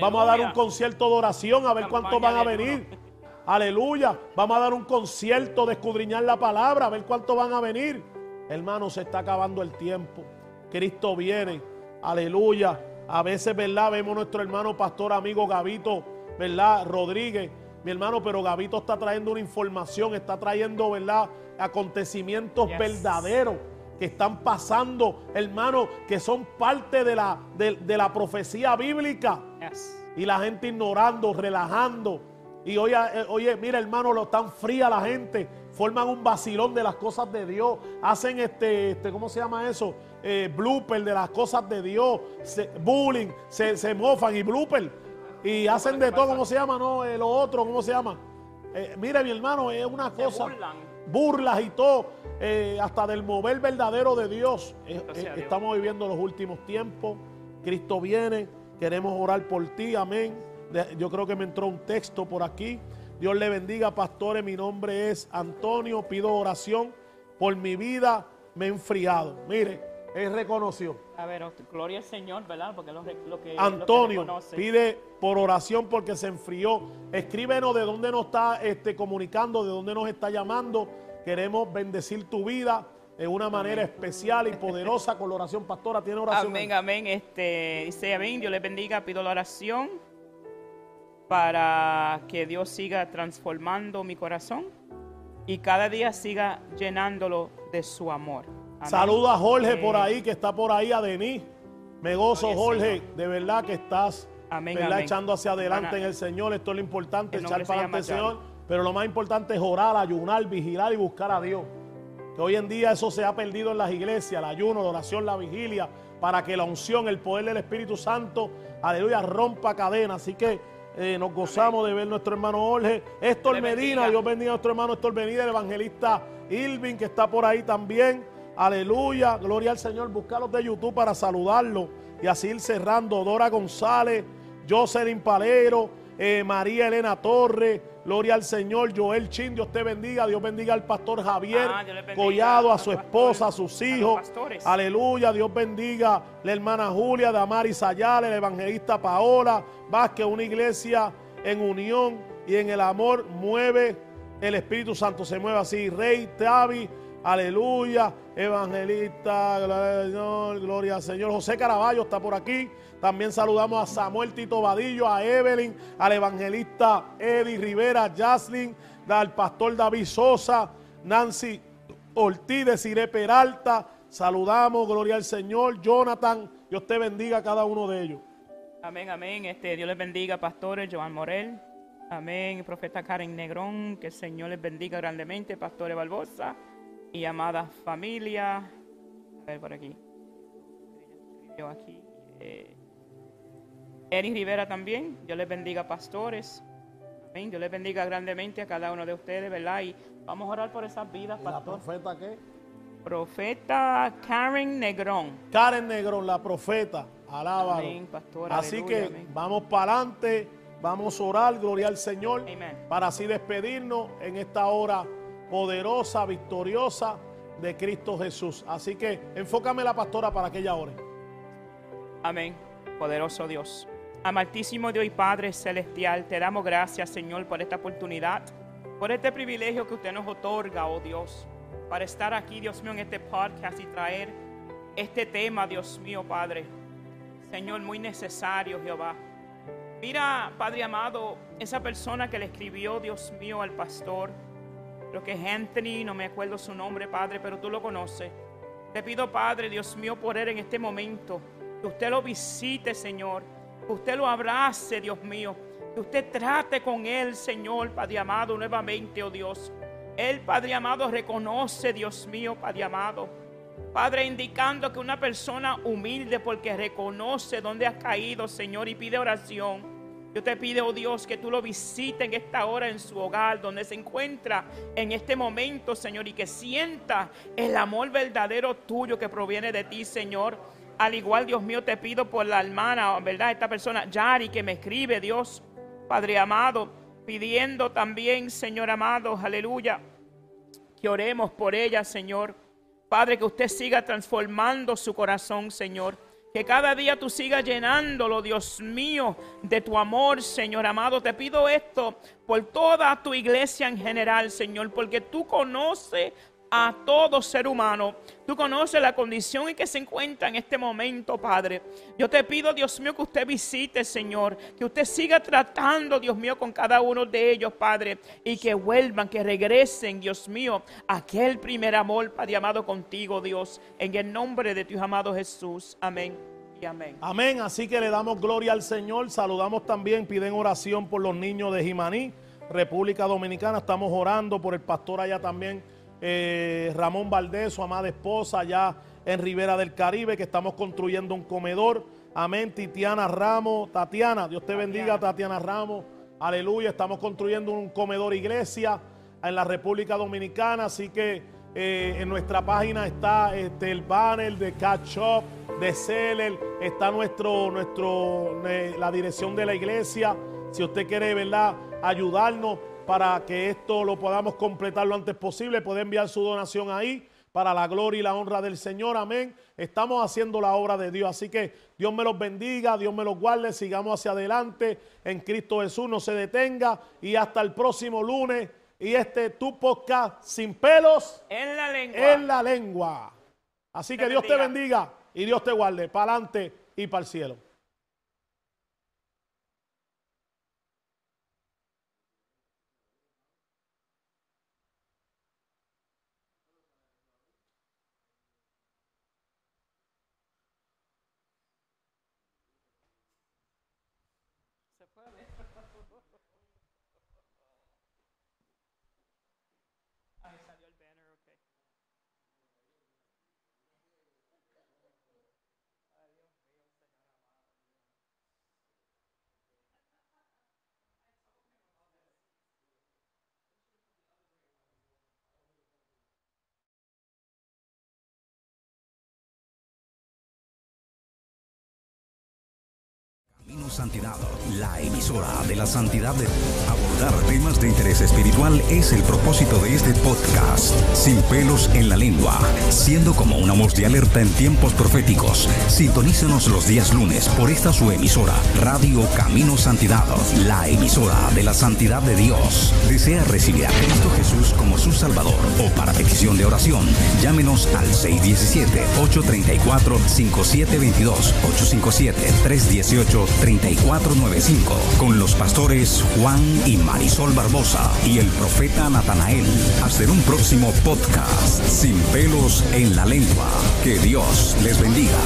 A: Vamos a dar un concierto de oración a ver cuántos van a venir. Aleluya. Vamos a dar un concierto de escudriñar la palabra, a ver cuántos van a venir. Hermano, se está acabando el tiempo. Cristo viene. Aleluya. A veces, ¿verdad? Vemos nuestro hermano pastor amigo Gavito, ¿verdad? Rodríguez. Mi hermano, pero Gavito está trayendo una información, está trayendo, ¿verdad? Acontecimientos verdaderos que están pasando, hermano, que son parte de la, de, la profecía bíblica. Y la gente ignorando, relajando y oye, eh, oye, mira hermano, lo tan fría la gente. Forman un vacilón de las cosas de Dios. Hacen este, este ¿cómo se llama eso? Eh, blooper de las cosas de Dios. bullying, se, mofan y blooper. Y hacen de todo, ¿cómo se llama? No, eh, lo otro, ¿cómo se llama? Eh, mire mi hermano, es una cosa. Burlas y todo. hasta del mover verdadero de Dios. Estamos viviendo los últimos tiempos. Cristo viene. Queremos orar por ti. Amén. Yo creo que me entró un texto por aquí. Dios le bendiga, pastores. Mi nombre es Antonio. Pido oración por mi vida. Me he enfriado. Mire, él reconoció.
B: A ver, gloria al Señor, ¿verdad? Porque lo, que.
A: Antonio pide por oración porque se enfrió. Escríbenos de dónde nos está este, comunicando, de dónde nos está llamando. Queremos bendecir tu vida de una manera especial y poderosa con la oración. Pastora, tiene oración.
B: Amén, amén. Este, dice amén. Dios le bendiga. Pido la oración para que Dios siga transformando mi corazón y cada día siga llenándolo de su amor.
A: Saluda a Jorge por ahí, que está por ahí, a Denis. Me gozo, Jorge, de verdad que estás echando hacia adelante en el Señor. Esto es lo importante, echar para adelante Señor. Pero lo más importante es orar, ayunar, vigilar y buscar a Dios. que hoy en día eso se ha perdido en las iglesias, el ayuno, la oración, la vigilia, para que la unción, el poder del Espíritu Santo, aleluya, rompa cadenas. Así que eh, nos gozamos de ver nuestro hermano Jorge. Héctor Medina, Dios bendiga a nuestro hermano Héctor Medina, el evangelista Ilvin, que está por ahí también. Aleluya, gloria al Señor. Búscalos de YouTube para saludarlo y así ir cerrando. Dora González, Jocelyn Palero, eh, María Elena Torres. Gloria al Señor, Joel Chin, Dios te bendiga, Dios bendiga al pastor Javier
B: Ah,
A: Collado, a
B: a
A: su esposa, a sus
B: a
A: hijos.
B: pastores.
A: Aleluya, Dios bendiga la hermana Julia, Damari Sayale, el evangelista Paola Vázquez, una iglesia en unión y en el amor mueve el Espíritu Santo, se mueve así. Rey Tavi, aleluya, evangelista, gloria al Señor, gloria al Señor. José Caraballo está por aquí. También saludamos a Samuel Tito Vadillo, a Evelyn, al evangelista Eddie Rivera, Jaslyn, al pastor David Sosa, Nancy Ortiz, Desiree Peralta. Saludamos, gloria al Señor. Jonathan, Dios te bendiga a cada uno de ellos.
B: Amén, amén. Este, Dios les bendiga, pastores Joan Morel. Amén. Profeta Karen Negrón. Que el Señor les bendiga grandemente, pastores Barbosa. Y amada familia. A ver por aquí. Yo aquí. Eh, Eric Rivera también. Dios les bendiga, pastores. Amén. Dios les bendiga grandemente a cada uno de ustedes, ¿verdad? Y vamos a orar por esas vidas,
A: ¿La
B: pastor.
A: profeta qué?
B: Profeta Karen Negrón.
A: Karen Negrón, la profeta. Alábalo.
B: Amén, pastor.
A: Así
B: Aleluya,
A: que
B: amén.
A: vamos para adelante, vamos a orar, gloria al Señor,
B: Amén.
A: para así despedirnos en esta hora poderosa, victoriosa de Cristo Jesús. Así que enfócame la pastora para que ella ore.
B: Amén. Poderoso Dios. Amartísimo Dios y Padre Celestial, te damos gracias, Señor, por esta oportunidad, por este privilegio que usted nos otorga, oh Dios, para estar aquí, Dios mío, en este podcast y traer este tema, Dios mío, Padre. Señor, muy necesario, Jehová. Mira, Padre amado, esa persona que le escribió, Dios mío, al pastor, creo que es Anthony, no me acuerdo su nombre, Padre, pero tú lo conoces. Te pido, Padre, Dios mío, por él en este momento, que usted lo visite, Señor, que usted lo abrace, Dios mío, que usted trate con él, Señor, Padre amado, nuevamente, oh Dios. Él, Padre amado, reconoce, Dios mío, Padre amado. Padre, indicando que una persona humilde porque reconoce dónde ha caído, Señor, y pide oración. Yo te pido, oh Dios, que tú lo visites en esta hora en su hogar, donde se encuentra en este momento, Señor, y que sienta el amor verdadero tuyo que proviene de ti, Señor. Al igual, Dios mío, te pido por la hermana, ¿verdad? Esta persona, Yari, que me escribe, Dios, Padre amado, pidiendo también, Señor amado, aleluya, que oremos por ella, Señor. Padre, que usted siga transformando su corazón, Señor. Que cada día tú sigas llenándolo, Dios mío, de tu amor, Señor amado. Te pido esto por toda tu iglesia en general, Señor, porque tú conoces a todo ser humano. Tú conoces la condición en que se encuentra en este momento, Padre. Yo te pido, Dios mío, que usted visite, Señor, que usted siga tratando, Dios mío, con cada uno de ellos, Padre, y que vuelvan, que regresen, Dios mío, aquel primer amor, Padre amado, contigo, Dios, en el nombre de tu amado Jesús. Amén y amén.
A: Amén. Así que le damos gloria al Señor. Saludamos también, piden oración por los niños de Jimaní, República Dominicana. Estamos orando por el pastor allá también, eh, Ramón Valdés, su amada esposa, allá en Rivera del Caribe, que estamos construyendo un comedor. Amén. Titiana Ramos, Tatiana, Dios te bendiga, Tatiana Ramos. Aleluya. Estamos construyendo un comedor iglesia en la República Dominicana. Así que eh, en nuestra página está este, el banner de Catch Up, de Seller, está nuestro, nuestro, eh, la dirección de la iglesia. Si usted quiere, ¿verdad?, ayudarnos para que esto lo podamos completar lo antes posible, puede enviar su donación ahí para la gloria y la honra del Señor. Amén. Estamos haciendo la obra de Dios. Así que Dios me los bendiga, Dios me los guarde. Sigamos hacia adelante en Cristo Jesús. No se detenga. Y hasta el próximo lunes. Y este tu podcast sin pelos
B: En la lengua.
A: en la lengua. Así que Dios te
B: bendiga
A: y Dios te guarde para adelante y para el cielo.
C: Santidad, la emisora de la santidad de abordar temas de interés espiritual es el propósito de este podcast, sin pelos en la lengua, siendo como una voz de alerta en tiempos proféticos. Sintonícenos los días lunes por esta su emisora, Radio Camino Santidad, la emisora de la santidad de Dios. ¿Desea recibir a Cristo Jesús como su Salvador o para petición de oración? Llámenos al 617-834-5722, 857-318-3495 con los pastores Juan y Marisol Barbosa y el profeta Natanael. En un próximo podcast, sin pelos en la lengua. Que Dios les bendiga.